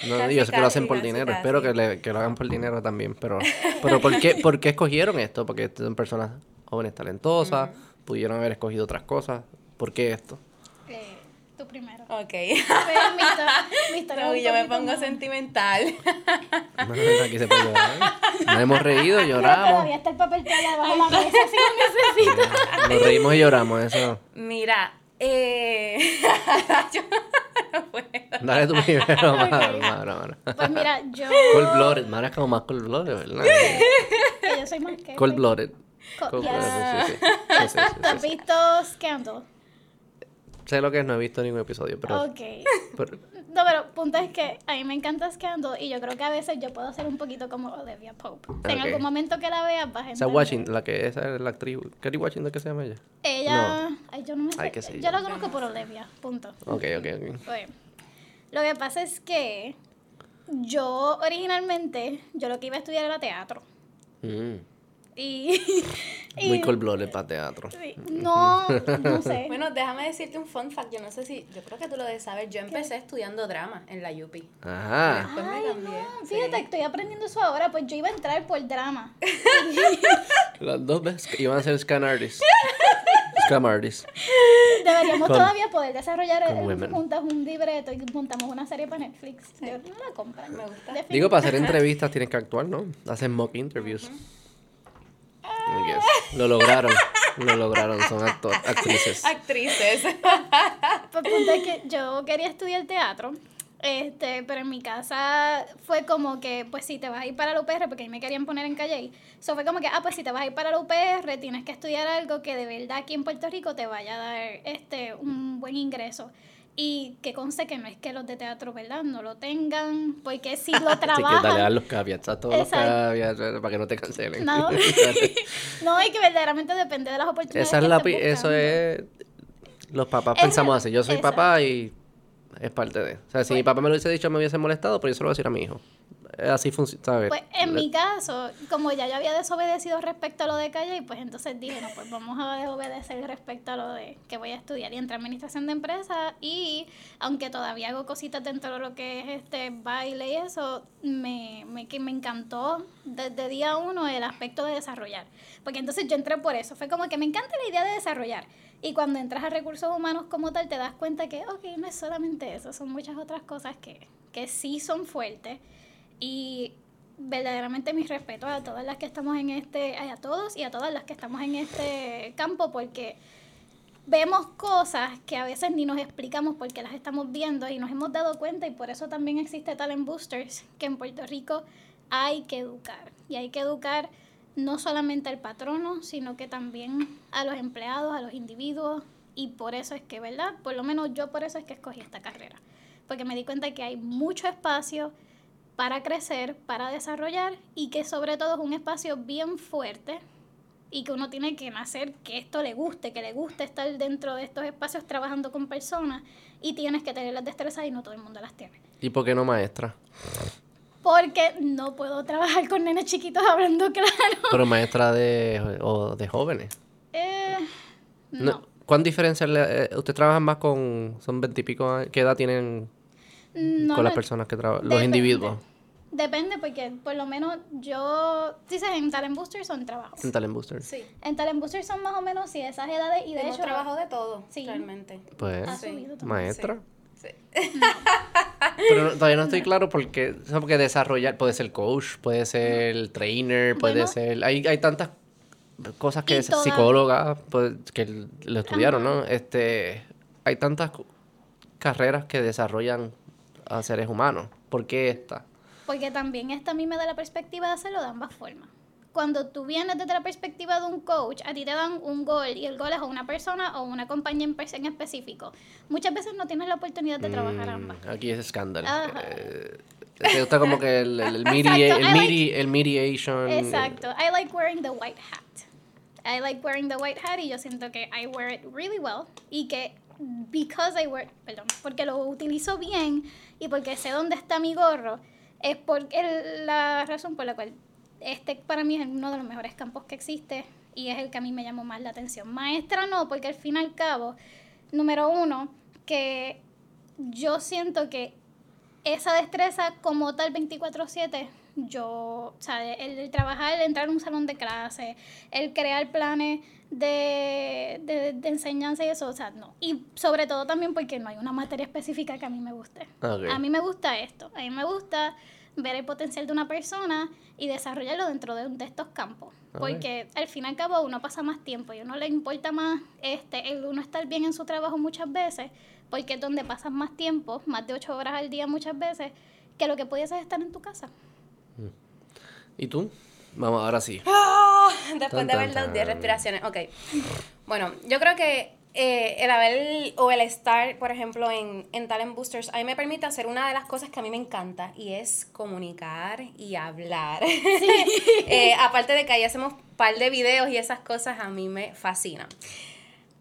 No, Casi, yo sé que lo hacen por casi, dinero, casi. espero que, le- que lo hagan por dinero también, pero, pero ¿por, qué, ¿por qué escogieron esto? Porque son personas jóvenes talentosas, pudieron haber escogido otras cosas. ¿Por qué esto? Eh, tú primero. Ok. Pues, mi historia- mi historia No, yo me pongo más- sentimental. No, aquí se puede llorar. ¿eh? Nos hemos reído, lloramos. Todavía está el papel toalla abajo la mesa si lo necesito. Nos reímos y lloramos, eso. Mira, eh... yo no puedo. Dale tú primero, Mara, Mara, Mara. Pues mira, yo. Cold blooded, Mara es como más cold blooded, ¿verdad? Que yo soy más que. Cold blooded. Co- Cold blooded, sí, sí. Sí, sí, sí, ¿Tú has visto Scandal? Sé lo que es, no he visto ningún episodio, pero, Ok. pero- No, pero punto es que a mí me encanta Scandal y yo creo que a veces yo puedo ser un poquito como Olivia Pope. O sea, En algún momento que la veas vas a entender. Washington, la que esa es la actriz, Kerry Washington, ¿qué se llama ella? Ella. Ay, yo no me sé. Ay, qué sé yo la conozco por Olivia. Punto. Ok, ok, ok. Pues, lo que pasa es que yo originalmente, yo lo que iba a estudiar era teatro. Mm, Y. y- Muy cold blooded para teatro. sí, No, no sé. Bueno, déjame decirte un fun fact. Yo no sé si, yo creo que tú lo debes saber. Yo empecé estudiando drama en la UP. Ajá. Después me Ay, cambié. no, sí. fíjate, estoy aprendiendo eso ahora, pues yo iba a entrar por drama. Las dos veces iban a ser scan artists. Scam artists. Deberíamos Con- todavía poder desarrollar women. juntas un libreto y montamos una serie para Netflix. Yo no la compro. Me gusta. Digo, para hacer entrevistas tienes que actuar, ¿no? Hacen mock interviews. I Lo lograron. Lo lograron. Son actor, actrices. Actrices. Pues punto es que yo quería estudiar teatro, este, pero en mi casa fue como que, pues si te vas a ir para la UPR, porque ahí me querían poner en Calle, eso fue como que, ah, pues si te vas a ir para la UPR, tienes que estudiar algo que de verdad aquí en Puerto Rico te vaya a dar este, un buen ingreso. Y que conste que no es que los de teatro, ¿verdad? No lo tengan, porque si lo Así que dale a trabajan... los caveats, a todos los caveats eh, para que no te cancelen. No. No, y que verdaderamente depende de las oportunidades. Esa es que la, eso es. Los papás pensamos así. Yo soy papá y es parte de. O sea, si mi papá me lo hubiese dicho, me hubiese molestado, pero yo se lo voy a decir a mi hijo. Eh, Así funciona. Pues en mi caso, como ya yo había desobedecido respecto a lo de calle, pues entonces dije, no, pues vamos a desobedecer respecto a lo de que voy a estudiar y entre administración de empresas y aunque todavía hago cositas dentro de lo que es este baile y eso, me, me, que me encantó desde día uno el aspecto de desarrollar. Porque entonces yo entré por eso, fue como que me encanta la idea de desarrollar. Y cuando entras a recursos humanos como tal, te das cuenta que, ok, no es solamente eso, son muchas otras cosas que, que sí son fuertes. Y verdaderamente mis respetos a todas las que estamos en este, a todos y a todas las que estamos en este campo, porque vemos cosas que a veces ni nos explicamos porque las estamos viendo y nos hemos dado cuenta y por eso también existe Talent Boosters, que en Puerto Rico hay que educar. Y hay que educar no solamente al patrono, sino que también a los empleados, a los individuos. Y por eso es que, ¿verdad? Por lo menos yo por eso es que escogí esta carrera. Porque me di cuenta que hay mucho espacio para crecer, para desarrollar y que sobre todo es un espacio bien fuerte y que uno tiene que nacer que esto le guste, que le guste estar dentro de estos espacios trabajando con personas y tienes que tener las destrezas y no todo el mundo las tiene. ¿Y por qué no maestra? Porque no puedo trabajar con nenes chiquitos hablando claro. Pero maestra de, o de jóvenes. Eh, no. ¿Cuán diferencia le, eh, usted trabaja más con, son veintipico años, qué edad tienen No, con las no, personas que trabajan, los individuos Depende porque por lo menos yo, dices en Talent Boosters son trabajos. en Talent Boosters? Sí. En Talent Boosters son más o menos sí, esas edades y de Hemos hecho trabajado de todo, Sí. realmente. Pues, ha Sí. maestra. Pero todavía no estoy claro porque, o sea, porque desarrollar puede ser coach, puede ser trainer, puede Bueno. ser... Hay, hay tantas cosas que Y es toda- psicóloga pues, que lo estudiaron, ¿no? Este, hay tantas carreras que desarrollan a seres humanos. ¿Por qué esta? Porque también esta a mí me da la perspectiva de hacerlo de ambas formas. Cuando tú vienes desde la perspectiva de un coach, a ti te dan un gol y el gol es o una persona o una compañía en, en específico. Muchas veces no tienes la oportunidad de trabajar ambas. Mm, Aquí es escándalo. Eh, te gusta como que el, el, el, media- el, I like- el mediation. Exacto. I like wearing the white hat. I like wearing the white hat y yo siento que I wear it really well y que because I wear, perdón, porque lo utilizo bien y porque sé dónde está mi gorro, es porque la razón por la cual este para mí es uno de los mejores campos que existe y es el que a mí me llamó más la atención. Maestra no, porque al fin y al cabo, número uno, que yo siento que esa destreza como tal 24/7, yo, o sea, el, el trabajar, el entrar a un salón de clase, el crear planes de, de, de enseñanza y eso, o sea, no. Y sobre todo también porque no hay una materia específica que a mí me guste. A mí me gusta esto, a mí me gusta ver el potencial de una persona y desarrollarlo dentro de, de estos campos. Porque al fin y al cabo uno pasa más tiempo y a uno le importa más este, el uno estar bien en su trabajo muchas veces, porque es donde pasas más tiempo, más de ocho horas al día muchas veces, que lo que pudieses estar en tu casa. ¿Y tú? Vamos, ahora sí. Después Tan, de haber dado 10 tan. respiraciones. Ok. Bueno, yo creo que eh, el haber o el estar, por ejemplo, en, en Talent Boosters, a mí me permite hacer una de las cosas que a mí me encanta y es comunicar y hablar. Eh, aparte de que ahí hacemos un par de videos y esas cosas, a mí me fascinan.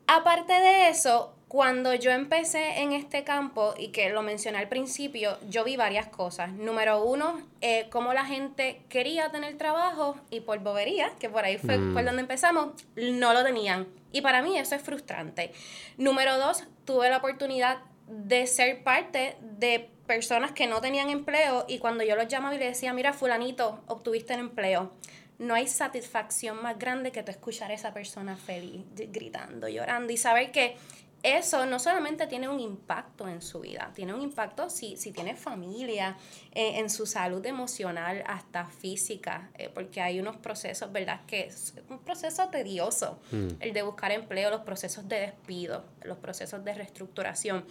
Aparte de eso, cuando yo empecé en este campo, y que lo mencioné al principio, yo vi varias cosas. Número uno, eh, cómo la gente quería tener trabajo y por bobería, que por ahí fue Mm. por donde empezamos, no lo tenían. Y para mí eso es frustrante. Número dos, tuve la oportunidad de ser parte de personas que no tenían empleo y cuando yo los llamaba y les decía, mira, fulanito, obtuviste el empleo. No hay satisfacción más grande que tú escuchar a esa persona feliz, gritando, llorando y saber que eso no solamente tiene un impacto en su vida, tiene un impacto si, si tiene familia, eh, en su salud emocional, hasta física, eh, porque hay unos procesos, ¿verdad? Que es un proceso tedioso, Mm. el de buscar empleo, los procesos de despido, los procesos de reestructuración.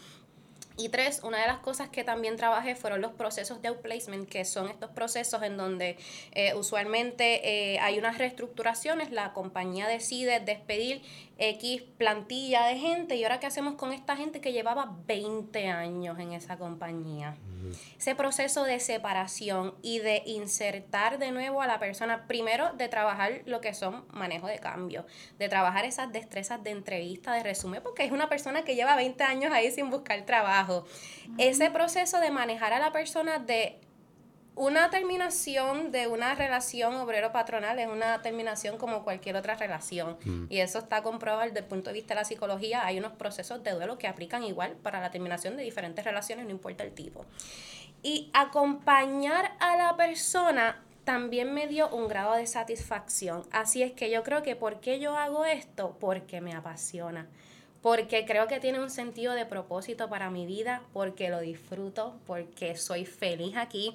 Y tres, una de las cosas que también trabajé fueron los procesos de outplacement, que son estos procesos en donde eh, usualmente eh, hay unas reestructuraciones, la compañía decide despedir X plantilla de gente y ahora qué hacemos con esta gente que llevaba 20 años en esa compañía. Ese proceso de separación y de insertar de nuevo a la persona, primero de trabajar lo que son manejo de cambio, de trabajar esas destrezas de entrevista, de resumen, porque es una persona que lleva 20 años ahí sin buscar trabajo. Ese proceso de manejar a la persona de una terminación de una relación obrero-patronal es una terminación como cualquier otra relación. Y eso está comprobado desde el punto de vista de la psicología. Hay unos procesos de duelo que aplican igual para la terminación de diferentes relaciones, no importa el tipo. Y acompañar a la persona también me dio un grado de satisfacción. Así es que yo creo que ¿por qué yo hago esto? Porque me apasiona. Porque creo que tiene un sentido de propósito para mi vida, porque lo disfruto, porque soy feliz aquí,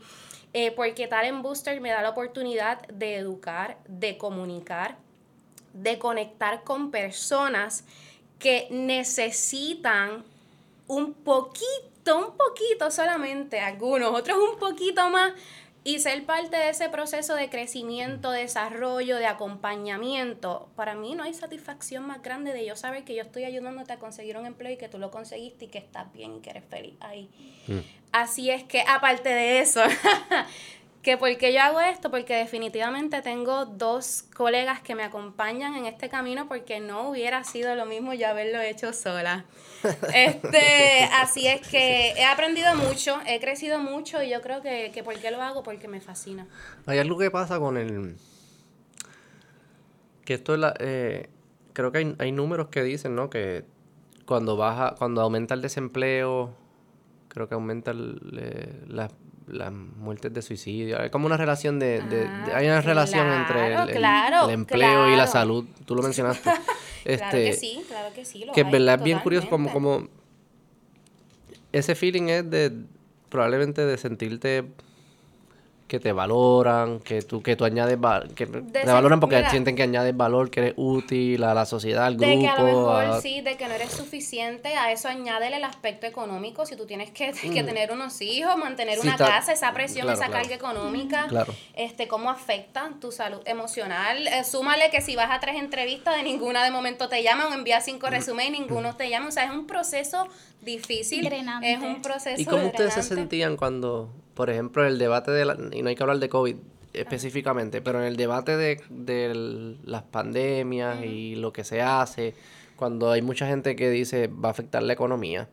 eh, porque Talent Booster me da la oportunidad de educar, de comunicar, de conectar con personas que necesitan un poquito, un poquito solamente, algunos, otros un poquito más, y ser parte de ese proceso de crecimiento, desarrollo, de acompañamiento. Para mí no hay satisfacción más grande de yo saber que yo estoy ayudándote a conseguir un empleo y que tú lo conseguiste y que estás bien y que eres feliz ahí. Así es que, aparte de eso, que por qué yo hago esto, porque definitivamente tengo dos colegas que me acompañan en este camino porque no hubiera sido lo mismo yo haberlo hecho sola. Este, así es que he aprendido mucho, he crecido mucho y yo creo que, que por qué lo hago, porque me fascina. Hay algo que pasa con el... Que esto es la... eh, creo que hay, hay números que dicen, ¿no? Que cuando baja, cuando aumenta el desempleo, creo que aumenta el, eh, la- las muertes de suicidio. Hay como una relación de... de- de- hay una Ah, relación entre el, claro, el- claro, el empleo y la salud. Tú lo mencionaste. este, claro que sí, claro que sí. lo que en verdad es bien curioso como, como ese feeling es de probablemente de sentirte que te valoran, que tú, que tú añades que te valoran porque sienten que añades valor, que eres útil a la sociedad, al grupo. De que a lo mejor sí, de que no eres suficiente, a eso añádele el aspecto económico, si tú tienes que, que mm. tener unos hijos, mantener una casa, esa presión, esa carga económica, este, cómo afecta tu salud emocional. Eh, súmale que si vas a tres entrevistas, de ninguna de momento te llaman, o envías cinco mm. resúmenes y ninguno te llama, o sea, es un proceso difícil, es un proceso ¿Y cómo ustedes se sentían cuando por ejemplo, el debate de la, y no hay que hablar de COVID específicamente, pero en el debate de, las pandemias y lo que se hace, cuando hay mucha gente que dice va a afectar la economía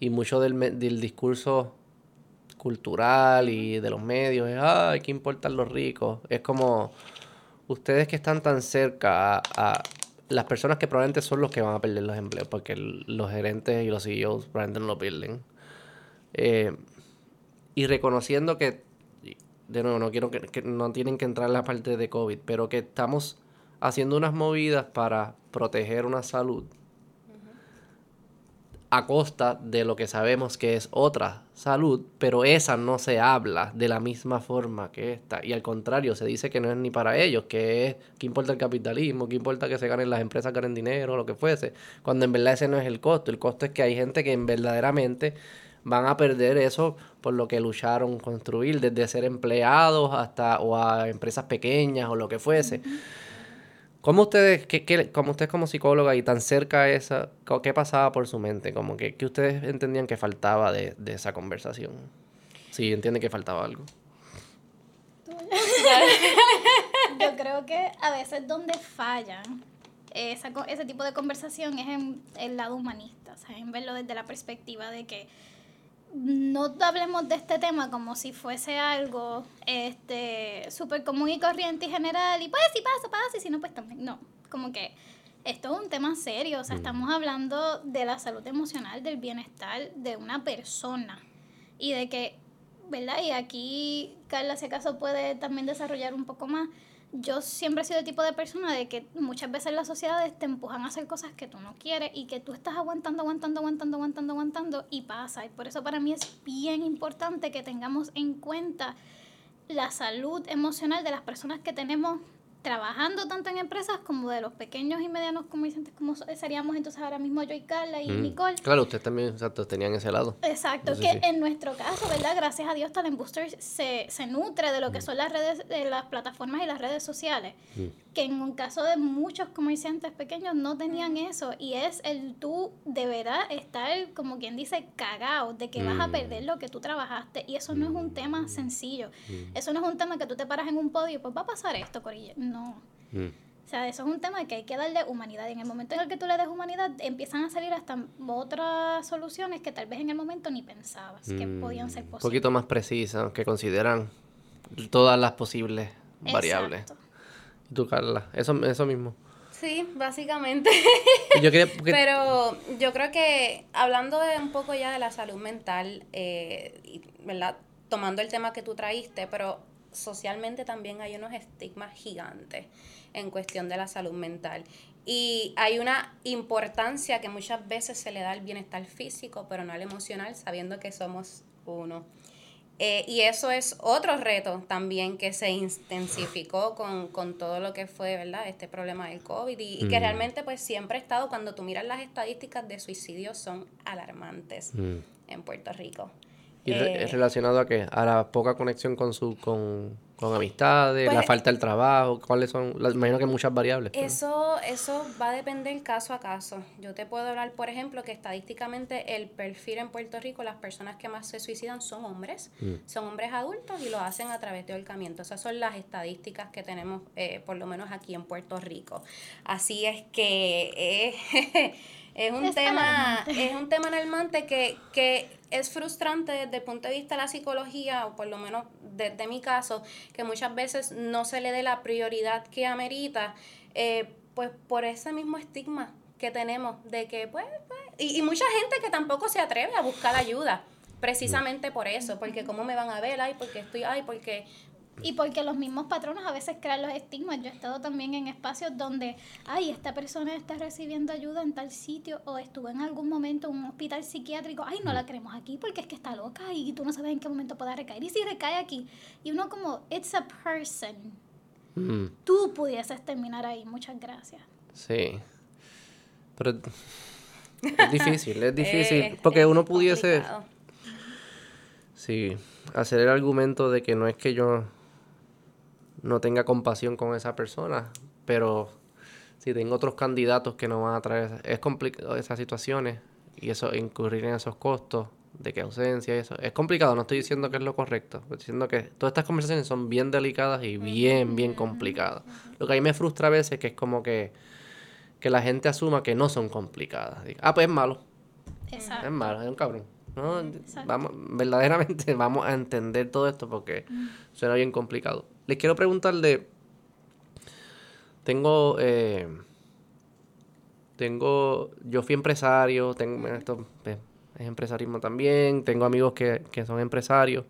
y mucho del, del, discurso cultural y de los medios es, ay, ¿qué importan los ricos? Es como ustedes que están tan cerca a, las personas que probablemente son los que van a perder los empleos, porque los gerentes y los CEOs probablemente no lo pierden. Eh, y reconociendo que, de nuevo, no quiero que, no tienen que entrar en la parte de COVID, pero que estamos haciendo unas movidas para proteger una salud a costa de lo que sabemos que es otra salud, pero esa no se habla de la misma forma que esta. Y al contrario, se dice que no es ni para ellos, que es, que importa el capitalismo, que importa que se ganen las empresas, ganen dinero, lo que fuese, cuando en verdad ese no es el costo. El costo es que hay gente que verdaderamente van a perder eso por lo que lucharon construir, desde ser empleados hasta o a empresas pequeñas o lo que fuese. ¿Cómo ustedes, qué, como ustedes como psicóloga y tan cerca a esa, qué pasaba por su mente? Como que, ¿Qué ustedes entendían que faltaba de, esa conversación? Sí, entienden que faltaba algo. Yo creo que a veces donde fallan esa, ese tipo de conversación es en el lado humanista, o sea, en verlo desde la perspectiva de que no hablemos de este tema como si fuese algo este súper común y corriente y general y pues si pasa, pasa y si no pues también no, como que esto es un tema serio, o sea, estamos hablando de la salud emocional, del bienestar de una persona y de que, ¿verdad? Y aquí Carla, si acaso puede también desarrollar un poco más, yo siempre he sido el tipo de persona de que muchas veces las sociedades te empujan a hacer cosas que tú no quieres y que tú estás aguantando, aguantando, aguantando, aguantando, aguantando y pasa. Y por eso para mí es bien importante que tengamos en cuenta la salud emocional de las personas que tenemos trabajando tanto en empresas como de los pequeños y medianos comerciantes como seríamos entonces ahora mismo yo y Carla y mm. Nicole. Claro, ustedes también exacto, tenían ese lado. Exacto, que en nuestro caso, ¿verdad? Gracias a Dios Talent Boosters se, se nutre de lo que mm. son las redes, de las plataformas y las redes sociales. Mm. Que en un caso de muchos comerciantes pequeños no tenían eso. Y es el tú de verdad estar, como quien dice, cagado de que vas a perder lo que tú trabajaste. Y eso no es un tema sencillo. Eso no es un tema que tú te paras en un podio y pues va a pasar esto, Corilla. No. Mm. O sea, eso es un tema que hay que darle humanidad. Y en el momento en el que tú le des humanidad, empiezan a salir hasta otras soluciones que tal vez en el momento ni pensabas que mm. podían ser posibles. Un poquito más precisas, que consideran todas las posibles variables. Exacto. ¿Y tú, Carla? Eso, eso mismo. Sí, básicamente. Pero yo creo que hablando de un poco ya de la salud mental, eh, ¿verdad? Tomando el tema que tú traíste, pero socialmente también hay unos estigmas gigantes en cuestión de la salud mental. Y hay una importancia que muchas veces se le da al bienestar físico, pero no al emocional, sabiendo que somos uno. Eh, y eso es otro reto también que se intensificó con, todo lo que fue, ¿verdad? Este problema del COVID y, que mm. realmente pues siempre ha estado, cuando tú miras las estadísticas de suicidio son alarmantes mm. en Puerto Rico. ¿Y es eh, relacionado a qué? A la poca conexión con su con, amistades, la pues, falta del trabajo, ¿cuáles son? Me imagino que hay muchas variables. Eso eso va a depender caso a caso. Yo te puedo hablar, por ejemplo, que estadísticamente el perfil en Puerto Rico, las personas que más se suicidan son hombres, mm. son hombres adultos y lo hacen a través de ahorcamiento. Esas son las estadísticas que tenemos, eh, por lo menos aquí en Puerto Rico. Así es que... Eh, es un tema es un tema alarmante que, que es frustrante desde el punto de vista de la psicología, o por lo menos desde de mi caso, que muchas veces no se le dé la prioridad que amerita, eh, pues por ese mismo estigma que tenemos de que, pues, pues y, y, mucha gente que tampoco se atreve a buscar ayuda, precisamente por eso, porque cómo me van a ver, ay, porque estoy, ay, porque Y porque los mismos patronos a veces crean los estigmas. Yo he estado también en espacios donde, ay, esta persona está recibiendo ayuda en tal sitio o estuvo en algún momento en un hospital psiquiátrico, ay, no la queremos aquí porque es que está loca y tú no sabes en qué momento pueda recaer. Y si recae aquí, y uno como, it's a person. Mm, Tú pudieses terminar ahí. Muchas gracias. sí. Pero es difícil, es difícil. Eh, porque es uno pudiese, complicado. sí, hacer el argumento de que no es que yo no tenga compasión con esa persona, pero si tengo otros candidatos que no van a traer, es complicado esas situaciones y eso, incurrir en esos costos de que ausencia y eso. Es complicado, no estoy diciendo que es lo correcto, estoy diciendo que todas estas conversaciones son bien delicadas y bien, bien complicadas. Lo que a mí me frustra a veces es que es como que, que la gente asuma que no son complicadas. Ah, pues es malo, es malo, es un cabrón. No, vamos, verdaderamente vamos a entender todo esto porque suena bien complicado. Les quiero preguntar de... Tengo... eh, tengo... Yo fui empresario, tengo... Esto pues, es empresarismo también, tengo amigos que, que son empresarios.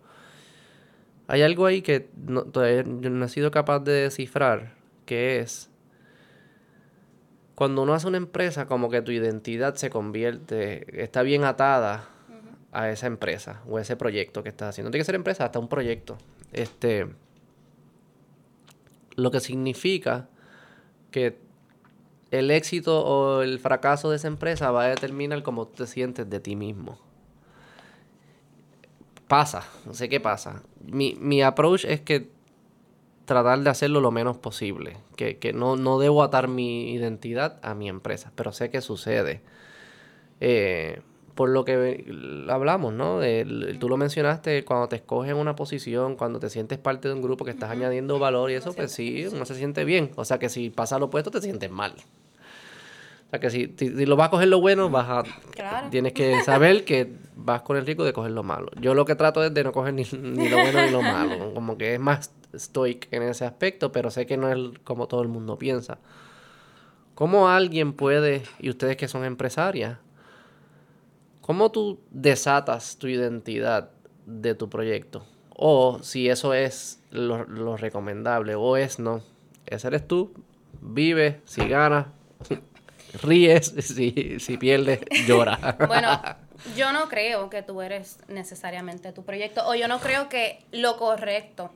Hay algo ahí que no, todavía no he sido capaz de descifrar, que es... Cuando uno hace una empresa, como que tu identidad se convierte, está bien atada a esa empresa o ese proyecto que estás haciendo. No tiene que ser empresa, hasta un proyecto. Este, lo que significa que el éxito o el fracaso de esa empresa va a determinar cómo te sientes de ti mismo. Pasa, no sé qué pasa. Mi, mi approach es que tratar de hacerlo lo menos posible. Que, que no, no debo atar mi identidad a mi empresa, pero sé que sucede. Eh, por lo que hablamos, ¿no? De- tú lo mencionaste, cuando te escogen una posición, cuando te sientes parte de un grupo que estás añadiendo valor y eso, pues sí, uno se siente bien. O sea que si pasa lo opuesto, te sientes mal. O sea que si, si, si lo vas a coger lo bueno, vas a... Claro. Tienes que saber que vas con el riesgo de coger lo malo. Yo lo que trato es de no coger ni, ni lo bueno ni lo malo. Como que es más stoic en ese aspecto, pero sé que no es como todo el mundo piensa. ¿Cómo alguien puede, y ustedes que son empresarias, cómo tú desatas tu identidad de tu proyecto? O si eso es lo, lo recomendable, o es no. Ese eres tú, vive, si ganas, ríes, si, si pierdes, llora. Bueno, yo no creo que tú eres necesariamente tu proyecto, o yo no creo que lo correcto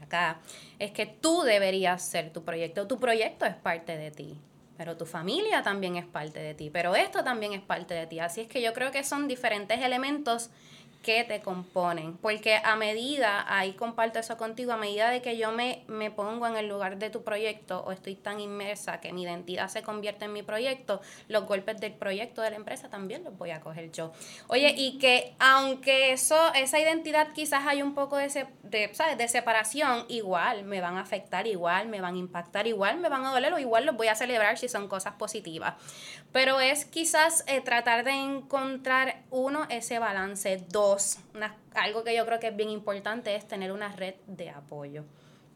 acá es que tú deberías ser tu proyecto. Tu proyecto es parte de ti, pero tu familia también es parte de ti, pero esto también es parte de ti. Así es que yo creo que son diferentes elementos que te componen, porque a medida, ahí comparto eso contigo, a medida de que yo me, me pongo en el lugar de tu proyecto o estoy tan inmersa que mi identidad se convierte en mi proyecto, los golpes del proyecto de la empresa también los voy a coger yo. Oye, y que aunque eso, esa identidad quizás hay un poco de, se- de, ¿sabes? de separación, igual me van a afectar, igual me van a impactar, igual me van a doler o igual los voy a celebrar si son cosas positivas. Pero es quizás eh, tratar de encontrar, uno, ese balance. Dos, una- algo que yo creo que es bien importante es tener una red de apoyo.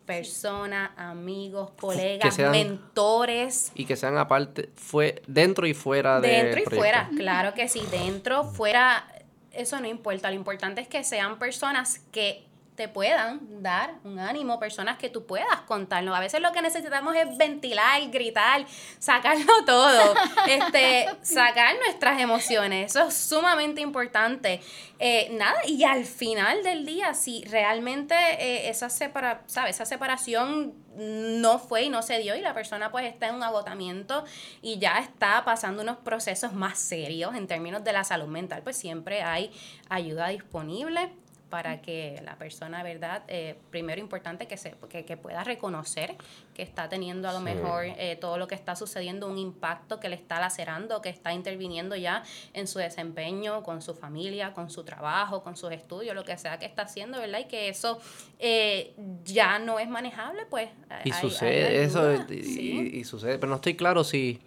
Personas, amigos, colegas, sean- mentores. y que sean aparte, fue dentro y fuera de Dentro y fuera, claro que sí, dentro, fuera, eso no importa, lo importante es que sean personas que te puedan dar un ánimo, personas que tú puedas contarlo. A veces lo que necesitamos es ventilar, gritar, sacarlo todo, este, sacar nuestras emociones. Eso es sumamente importante. Eh, nada, y al final del día, si realmente eh, esa, separa, ¿sabes? esa separación no fue y no se dio y la persona pues está en un agotamiento y ya está pasando unos procesos más serios en términos de la salud mental, pues siempre hay ayuda disponible para que la persona, ¿verdad? Eh, primero importante que, se, que, que pueda reconocer que está teniendo a lo Sí. mejor eh, todo lo que está sucediendo, un impacto que le está lacerando, que está interviniendo ya en su desempeño, con su familia, con su trabajo, con sus estudios, lo que sea que está haciendo, ¿verdad? Y que eso eh, ya no es manejable, pues. Y hay- hay sucede, eso, y, sí. y- y sucede, pero no estoy claro si,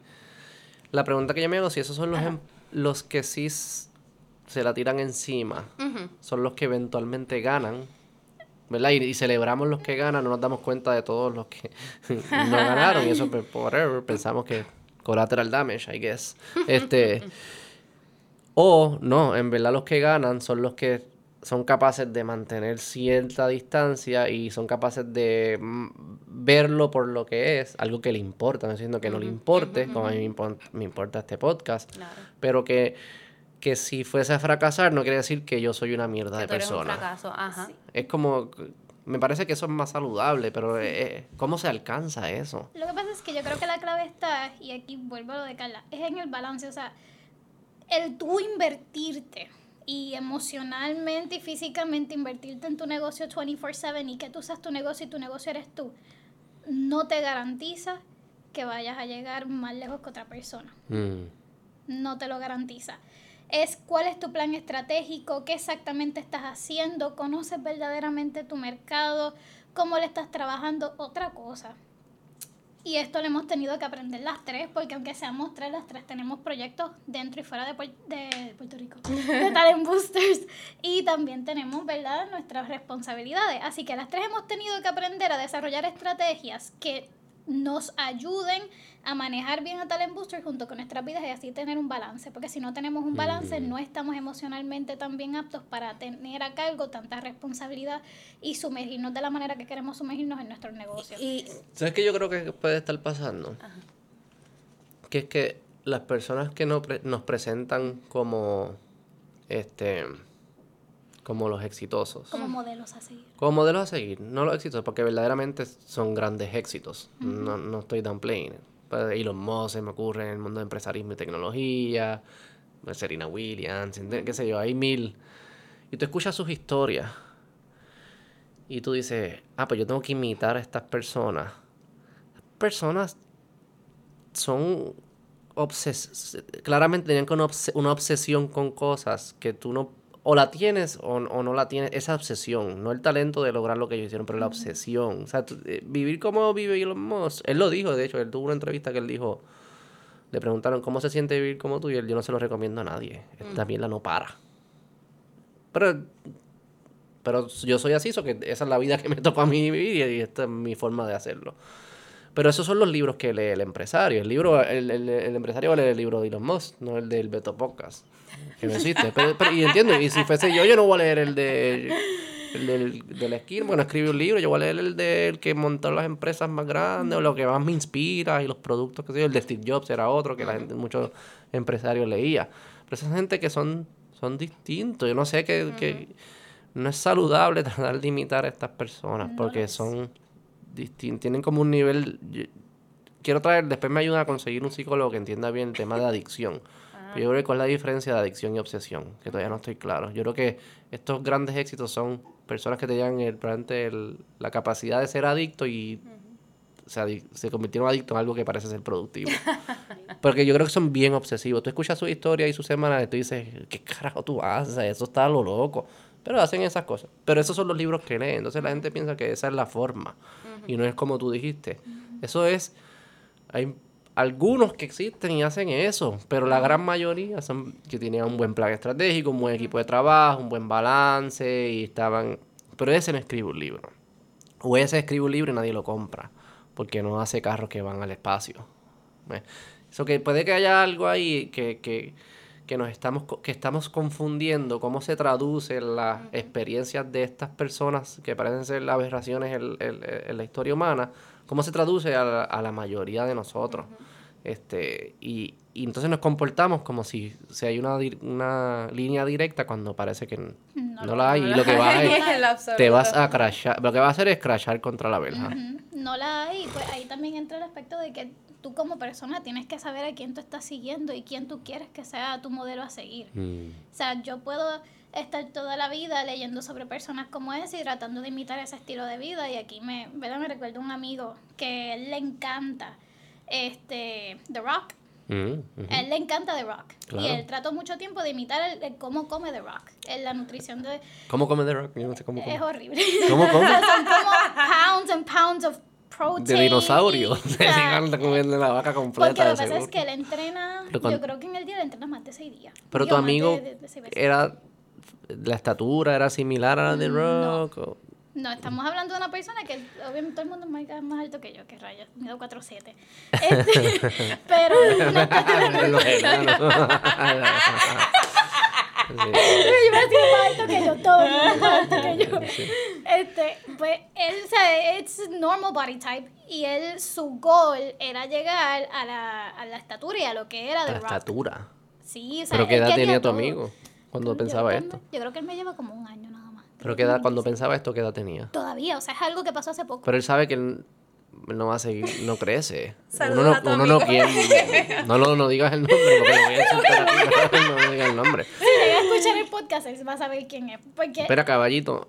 la pregunta que yo me hago, si esos son los, Ajá. em- los que sí se la tiran encima, son los que eventualmente ganan, ¿verdad? Y, y celebramos los que ganan, no nos damos cuenta de todos los que no ganaron, y eso, pues, whatever, pensamos que collateral damage, I guess. Este, o, no, en verdad los que ganan son los que son capaces de mantener cierta distancia y son capaces de mm, verlo por lo que es, algo que le importa, no diciendo que no le importe, como a mí me, me importa este podcast, Claro. pero que, que si fuese a fracasar no quiere decir que yo soy una mierda de Que tú eres un persona. fracaso, ajá. Es como, me parece que eso es más saludable, pero eh, ¿cómo se alcanza eso? Lo que pasa es que yo creo que la clave está, y aquí vuelvo a lo de Carla, es en el balance. O sea, el tú invertirte y emocionalmente y físicamente invertirte en tu negocio 24/7 y que tú seas tu negocio y tu negocio eres tú, no te garantiza que vayas a llegar más lejos que otra persona. Mm. No te lo garantiza. Es cuál es tu plan estratégico, qué exactamente estás haciendo, conoces verdaderamente tu mercado, cómo le estás trabajando, otra cosa. Y esto lo hemos tenido que aprender las tres, porque aunque seamos tres, las tres tenemos proyectos dentro y fuera de, de Puerto Rico, de Talent Boosters. Y también tenemos, ¿verdad?, nuestras responsabilidades. Así que las tres hemos tenido que aprender a desarrollar estrategias que nos ayuden a manejar bien a Talent Booster junto con nuestras vidas y así tener un balance. Porque si no tenemos un balance, no estamos emocionalmente tan bien aptos para tener a cargo tanta responsabilidad y sumergirnos de la manera que queremos sumergirnos en nuestros negocios. Y ¿Sabes qué yo creo que puede estar pasando? Que es que las personas que no pre- nos presentan como este como los exitosos. como modelos a seguir. Como modelos a seguir, no los exitosos, porque verdaderamente son grandes éxitos. no, no estoy downplaying. Pero Elon Musk se me ocurre en el mundo de empresarismo y tecnología, Serena Williams, qué sé yo, hay mil. Y tú escuchas sus historias y tú dices, ah, pues yo tengo que imitar a estas personas. Las personas son obses claramente tenían una, una obsesión con cosas que tú no o la tienes o, o no la tienes esa obsesión no el talento de lograr lo que ellos hicieron pero la obsesión. O sea tú- eh, vivir como vive Elon Musk. Él lo dijo de hecho él tuvo una entrevista que él dijo le preguntaron cómo se siente vivir como tú y él yo no se lo recomiendo a nadie. Esta mierda no para pero pero yo soy así, so que esa es la vida que me tocó a mí vivir y esta es mi forma de hacerlo. Pero esos son los libros que lee el empresario. El libro, el, el, el empresario va a leer el libro de Elon Musk, no el del Beto Podcast. Que no existe. Pero, pero- y entiendo, y si fuese yo, yo no voy a leer el de el del, de la esquina, bueno, escribí un libro, yo voy a leer el del que montó las empresas más grandes, o lo que más me inspira, y los productos que sé yo. El de Steve Jobs era otro que la gente, muchos empresarios leía. Pero esa gente que son, son distintos. Yo no sé que, que no es saludable tratar de imitar a estas personas, No porque son distintos, tienen como un nivel... yo- Quiero traer, después me ayuda a conseguir un psicólogo que entienda bien el tema de adicción. Yo creo que cuál es la diferencia de adicción y obsesión, que todavía no estoy claro. Yo creo que estos grandes éxitos son personas que tenían el, el- la capacidad de ser adicto y se, se convirtieron adictos en algo que parece ser productivo. Porque yo creo que son bien obsesivos. Tú escuchas su historia y su semana y tú dices, ¿qué carajo tú haces? Eso está a lo loco. Pero hacen esas cosas. Pero esos son los libros que leen. Entonces la gente piensa que esa es la forma. Y no es como tú dijiste. Eso es... Hay algunos que existen y hacen eso, pero la gran mayoría son que tenían un buen plan estratégico, un buen equipo de trabajo, un buen balance y estaban... Pero ese no escribe un libro. O ese escribe un libro y nadie lo compra, porque no hace carros que van al espacio. Eso que puede que haya algo ahí que, que, que nos estamos, que estamos confundiendo cómo se traducen las experiencias de estas personas que parecen ser aberraciones en, en- en la historia humana, cómo se traduce a la, a la mayoría de nosotros. Este, y, y entonces nos comportamos como si, si hay una, una línea directa cuando parece que no, No la hay. y lo que va es, te vas a crashar, lo que va a hacer es crashar contra la verja. Ujú, No la hay, pues ahí también entra el aspecto de que tú como persona tienes que saber a quién tú estás siguiendo y quién tú quieres que sea tu modelo a seguir. Mm. O sea, yo puedo estar toda la vida leyendo sobre personas como ese y tratando de imitar ese estilo de vida y aquí me, ¿verdad? me recuerdo un amigo que él le encanta este The Rock. Mm. A él le encanta The Rock. Claro. Y él trató mucho tiempo de imitar el, el cómo come The Rock. En la nutrición de... ¿Cómo come The Rock? Yo no sé cómo Es come. horrible. ¿Cómo come? Son como pounds and pounds of protein. De dinosaurio. Se anda comiendo la vaca porque completa. lo de que pasa es que él entrena, yo creo que en el día le entrena más de seis días. Pero Digo, tu de- amigo de- de veces. era. La estatura era similar a la de Mm, no. Rock. o- No, estamos hablando de una persona que obviamente todo el mundo es más, alto que yo, que rayos, mido 4'7". Este, pero yo me hacía más alto que yo, todo más alto que yo. Este, pues él, o sea, es normal body type y él, su goal era llegar a la, a la estatura y a lo que era La de rock. estatura. Sí, o sea, ¿Pero qué edad tenía tu todo. amigo cuando Yo pensaba creo que esto? me- Yo creo que él me lleva como un año nada más. ¿Pero qué edad, cuando pensaba esto, qué edad tenía? Todavía, o sea, es algo que pasó hace poco. Pero él sabe que él no va a seguir, no crece. Uno no, uno no quiere, no, no digas el nombre, porque lo voy a insultar no, digas el nombre. Si llega a escuchar el podcast, él va a saber quién es. Porque Espera, caballito,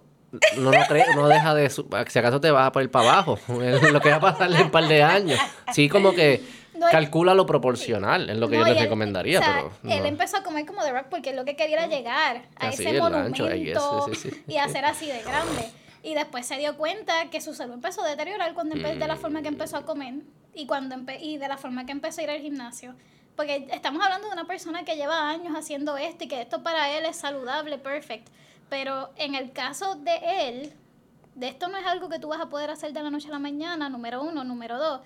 no, no, cree, no deja de, si acaso te vas a ir para abajo, es lo que va a pasarle en un par de años. Sí, como que No, él- calcula lo proporcional, es lo que No, yo les él- recomendaría, o sea, pero no. Él empezó a comer como The Rock porque lo que quería era llegar a Así, ese monumento ancho, guess, sí, sí, y hacer así de grande. Y después se dio cuenta que su salud empezó a deteriorar cuando de la forma que empezó a comer y cuando y de la forma que empezó a ir al gimnasio. Porque estamos hablando de una persona que lleva años haciendo esto y que esto para él es saludable, perfect. Pero en el caso de él, de esto no es algo que tú vas a poder hacer de la noche a la mañana, número uno, número dos.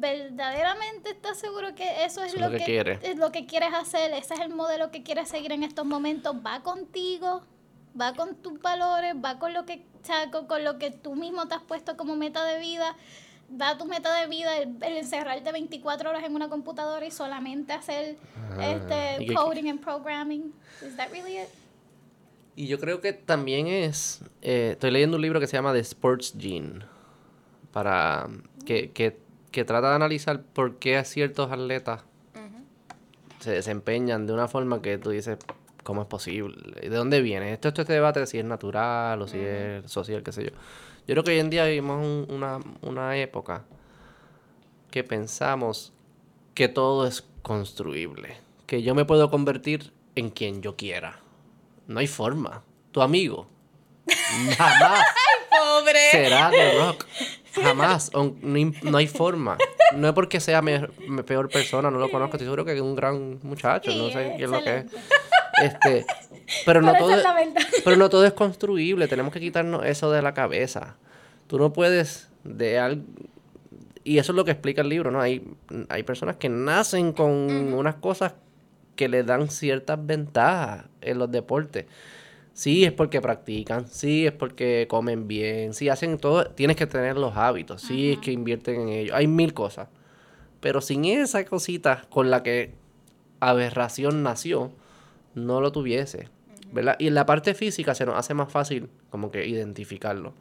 ¿Verdaderamente estás seguro que eso es lo, lo que que, quiere. es lo que quieres hacer? ¿Ese es el modelo que quieres seguir en estos momentos? ¿Va contigo? ¿Va con tus valores? ¿Va con lo que, o sea, con, lo que tú mismo te has puesto como meta de vida? ¿Va tu meta de vida el, el encerrarte 24 horas en una computadora y solamente hacer Ah, este, coding and programming? ¿Is that really it? Y yo creo que también es. eh, estoy leyendo un libro que se llama The Sports Gene. Para. Que, que, que trata de analizar por qué ciertos atletas se desempeñan de una forma que tú dices, ¿cómo es posible? ¿De dónde viene? Esto, esto este debate de si es natural o si es social, qué sé yo. Yo creo que hoy en día vivimos un- una, una época que pensamos que todo es construible. Que yo me puedo convertir en quien yo quiera. No hay forma. Tu amigo. Jamás Pobre. será de rock. Jamás. No, no hay forma. No es porque sea me- me- peor persona, no lo conozco. Estoy seguro que es un gran muchacho. no sé qué es lo que es. Este, pero no todo es pero no todo es construible. Tenemos que quitarnos eso de la cabeza. Tú no puedes de algo y eso es lo que explica el libro, ¿no? Hay, hay personas que nacen con unas cosas que le dan ciertas ventajas en los deportes. Sí, es porque practican, sí, es porque comen bien, sí, hacen todo, tienes que tener los hábitos, sí, es que invierten en ello, hay mil cosas. Pero sin esa cosita con la que aberración nació, no lo tuviese, ¿verdad? Y en la parte física se nos hace más fácil como que identificarlo.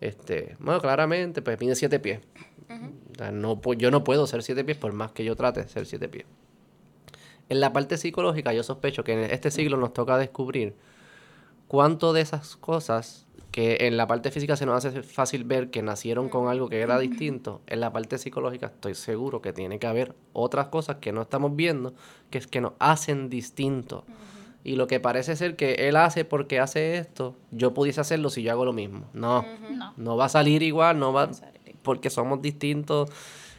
Este, bueno, claramente, pues mide siete pies. O sea, no, yo no puedo ser siete pies por más que yo trate de ser siete pies. En la parte psicológica, yo sospecho que en este siglo nos toca descubrir cuánto de esas cosas que en la parte física se nos hace fácil ver que nacieron con algo que era distinto, en la parte psicológica estoy seguro que tiene que haber otras cosas que no estamos viendo, que es que nos hacen distintos. Y lo que parece ser que él hace porque hace esto, yo pudiese hacerlo si yo hago lo mismo. No, No. no va a salir igual, no va porque somos distintos.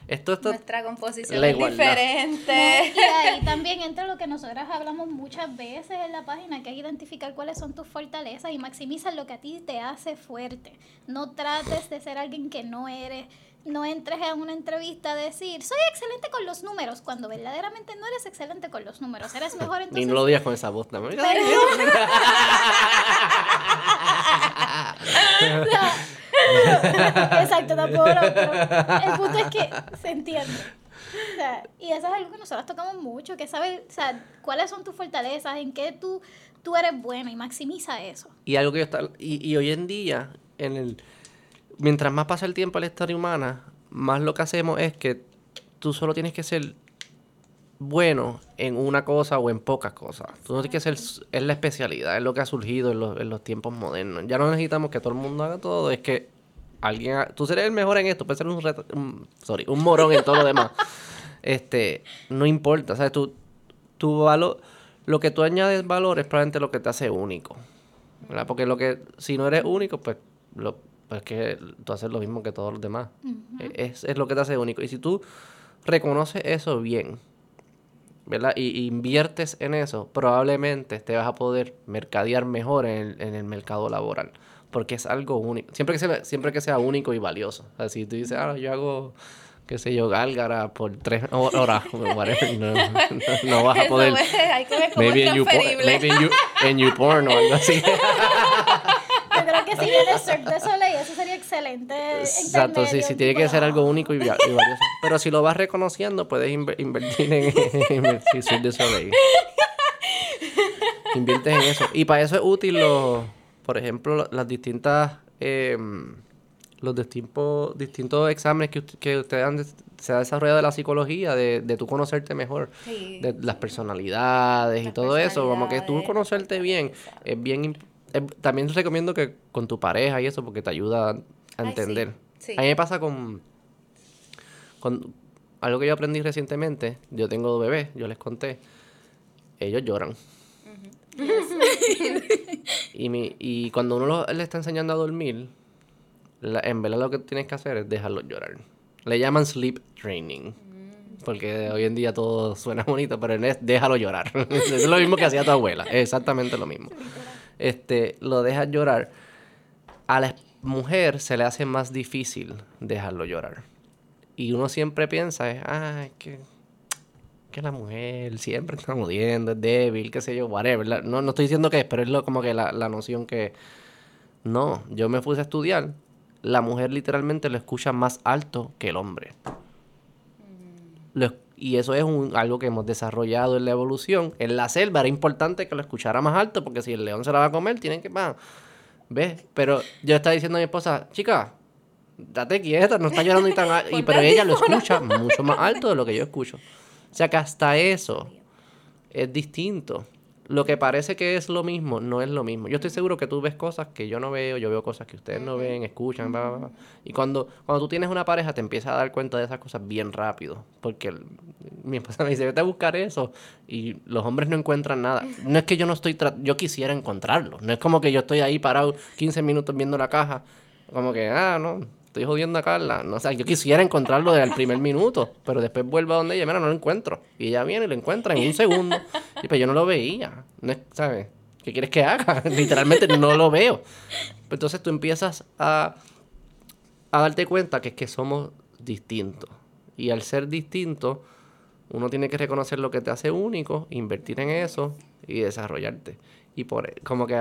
Esto, esto, Nuestra composición es diferente. Y ahí también entra lo que nosotras hablamos muchas veces en la página, que es identificar cuáles son tus fortalezas y maximizar lo que a ti te hace fuerte. No trates de ser alguien que no eres. No entres a una entrevista a decir, soy excelente con los números, cuando verdaderamente no eres excelente con los números. Eres mejor ni entonces. no lo digas con esa voz también. Exacto, tampoco. lo- el punto es que se entiende. O sea, y eso es algo que nosotros tocamos mucho, que sabes, o sea, cuáles son tus fortalezas, en qué tú, tú eres bueno y maximiza eso. Y algo que yo está, y, y hoy en día, en el, mientras más pasa el tiempo en la historia humana, más lo que hacemos es que tú solo tienes que ser bueno en una cosa o en pocas cosas. Tú no tienes que ser, es la especialidad, es lo que ha surgido en los, en los tiempos modernos. Ya no necesitamos que todo el mundo haga todo, es que alguien, tú serás el mejor en esto, puedes ser un, reto- un- sorry, un morón en todo lo demás. Este, no importa, ¿sabes? Tu, tu valor, lo que tú añades valor es probablemente lo que te hace único. ¿verdad? Porque lo que, si no eres único, pues, lo, pues que tú haces lo mismo que todos los demás. E- es, es lo que te hace único. Y si tú reconoces eso bien, ¿verdad? Y, y inviertes en eso, probablemente te vas a poder mercadear mejor en el, en el mercado laboral. Porque es algo único. Siempre que sea, siempre que sea único y valioso. O sea, si tú dices, ah, yo hago qué sé yo, gálgara por tres ho- horas, whatever, no, no, no vas a Eso, poder. pues, hay que ver cómo Maybe es transferible. maybe en, you, en YouPorn o algo así. Yo creo que si viene el Cirque de Soleil, eso sería excelente. Exacto, sí, sí, tiene que de- ser algo único y, y valioso. Pero si lo vas reconociendo, puedes inver- invertir en, Cirque du Soleil. Inviertes en eso. Y para eso es útil, los, por ejemplo, la- las distintas... em, los distintos, distintos exámenes que, que ustedes han se ha desarrollado de la psicología, de, de tú conocerte mejor, Sí. de las personalidades y todo eso, como que tú conocerte bien, es bien... es- también recomiendo que con tu pareja y eso, porque te ayuda a Ay, sí, entender. sí. A mí me pasa con, con algo que yo aprendí recientemente, yo tengo dos bebés, yo les conté, ellos lloran. y, mi, y cuando uno lo- le está enseñando a dormir, la- en verdad lo que tienes que hacer es dejarlos llorar. Le llaman sleep training. Porque hoy en día todo suena bonito, pero es déjalo llorar. es lo mismo que hacía tu abuela. Es exactamente lo mismo. Este, lo dejas llorar. A la mujer se le hace más difícil dejarlo llorar. Y uno siempre piensa, ah, es que, que la mujer siempre está muriendo, es débil, qué sé yo, whatever. No, no estoy diciendo que es, pero es lo, como que la, la noción que... No, yo me puse a estudiar. La mujer literalmente lo escucha más alto que el hombre. Y eso es un- algo que hemos desarrollado en la evolución. En la selva era importante que lo escuchara más alto, porque si el león se la va a comer, tienen que... ¿Ves? Pero yo estaba diciendo a mi esposa, chica, date quieta, no está llorando ni tan alto. Y, pero ella lo escucha mucho más alto de lo que yo escucho. O sea que hasta eso es distinto. Lo que parece que es lo mismo, no es lo mismo. Yo estoy seguro que tú ves cosas que yo no veo, yo veo cosas que ustedes no ven, escuchan, bla, bla, bla. Y cuando, cuando tú tienes una pareja te empiezas a dar cuenta de esas cosas bien rápido. Porque el- mi esposa me dice, vete a buscar eso. Y los hombres no encuentran nada. No es que yo no estoy, yo quisiera encontrarlo. No es como que yo estoy ahí parado 15 minutos viendo la caja. Como que, ah, no, estoy jodiendo a Carla. No, o sea, yo quisiera encontrarlo desde el primer minuto, pero después vuelvo a donde ella, mira, no lo encuentro. Y ella viene y lo encuentra en un segundo. Y pues yo no lo veía. No es- ¿Sabes? ¿Qué quieres que haga? Literalmente no lo veo. Pues Entonces tú empiezas a, a darte cuenta que es que somos distintos. Y al ser distintos, uno tiene que reconocer lo que te hace único, invertir en eso y desarrollarte. Y por como que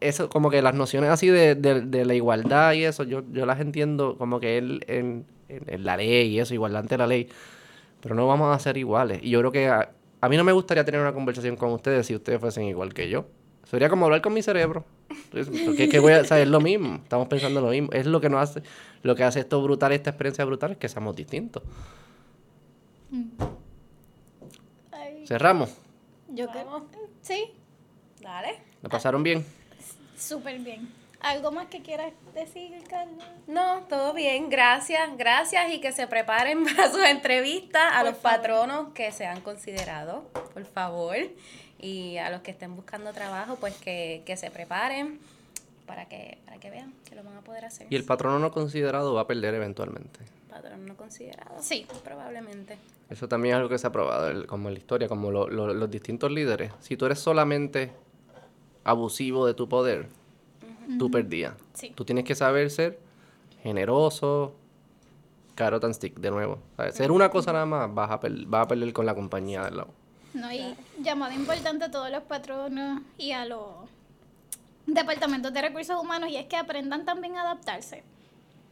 eso, como que las nociones así de, de- de la igualdad y eso, yo, yo las entiendo como que en, en- en- en la ley y eso, igualdad ante la ley. Pero no vamos a ser iguales. Y yo creo que a, a mí no me gustaría tener una conversación con ustedes si ustedes fuesen igual que yo. Sería como hablar con mi cerebro. Porque es que voy a, o sea, es lo mismo. Estamos pensando lo mismo. Es lo que nos hace, lo que hace esto brutal, esta experiencia brutal, es que seamos distintos. Ay, Cerramos. yo creo. Sí, Dale. ¿La pasaron bien? Súper bien. ¿Algo más que quieras decir, Carla? No, todo bien, gracias, gracias y que se preparen para sus entrevistas a Por los favor. patronos que se han considerado, por favor, y a los que estén buscando trabajo, pues que, que se preparen para que, para que vean que lo van a poder hacer. Y el patrono no considerado va a perder eventualmente. patrón no considerado. Sí. Probablemente. Eso también es algo que se ha probado, el- como en la historia, como lo- lo- los distintos líderes. Si tú eres solamente abusivo de tu poder, tú perdías. Sí. Tú tienes que saber ser generoso, carrot and stick, de nuevo. ¿sabes? Ser una cosa nada más, vas a, vas a perder con la compañía del lado. No, y llamada importante a todos los patronos y a los departamentos de recursos humanos y es que aprendan también a adaptarse.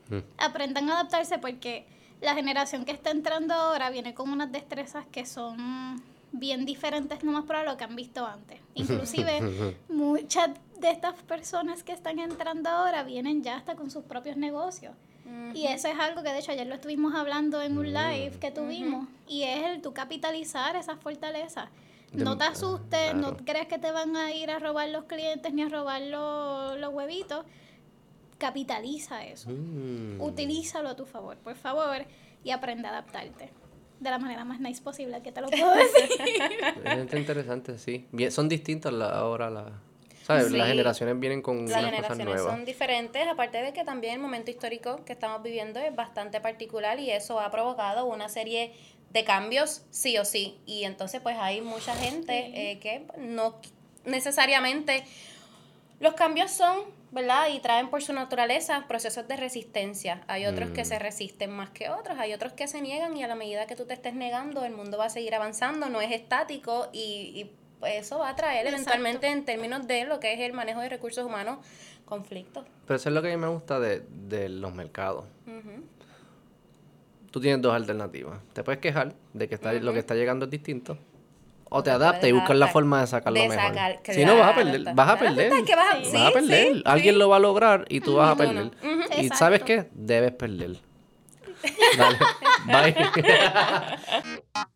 Mm. Aprendan a adaptarse porque la generación que está entrando ahora viene con unas destrezas que son bien diferentes nomás para lo que han visto antes. Inclusive muchas de estas personas que están entrando ahora vienen ya hasta con sus propios negocios. Y eso es algo que de hecho ayer lo estuvimos hablando en un live que tuvimos y es el tu capitalizar esas fortalezas. No te asustes, no crees que te van a ir a robar los clientes ni a robar los, los huevitos. Capitaliza eso. Mm. Utilízalo a tu favor, por favor, y aprende a adaptarte de la manera más nice posible que te lo puedo decir. Es interesante, sí. Bien, son distintas la- ahora las... ¿Sabes? Las Sí. generaciones vienen con Las unas cosas generaciones nuevas. son diferentes, aparte de que también el momento histórico que estamos viviendo es bastante particular y eso ha provocado una serie de cambios sí o sí. Y entonces pues hay mucha gente eh, que no necesariamente... Los cambios son ¿verdad? Y traen por su naturaleza procesos de resistencia. Hay otros que Mm. se resisten más que otros, hay otros que se niegan y a la medida que tú te estés negando, el mundo va a seguir avanzando, no es estático y, y pues eso va a traer Exacto. eventualmente en términos de lo que es el manejo de recursos humanos, conflictos. Pero eso es lo que a mí me gusta de, de los mercados. Tú tienes dos alternativas. Te puedes quejar de que está, lo que está llegando es distinto. O te adaptas y buscas la forma de sacarlo De mejor. sacar, si no, vas a perder. Vas a perder. que vas a- vas sí, a perder. sí, Alguien sí. lo va a lograr y tú vas a perder. Y Exacto. ¿sabes qué? Debes perder. Dale. Bye.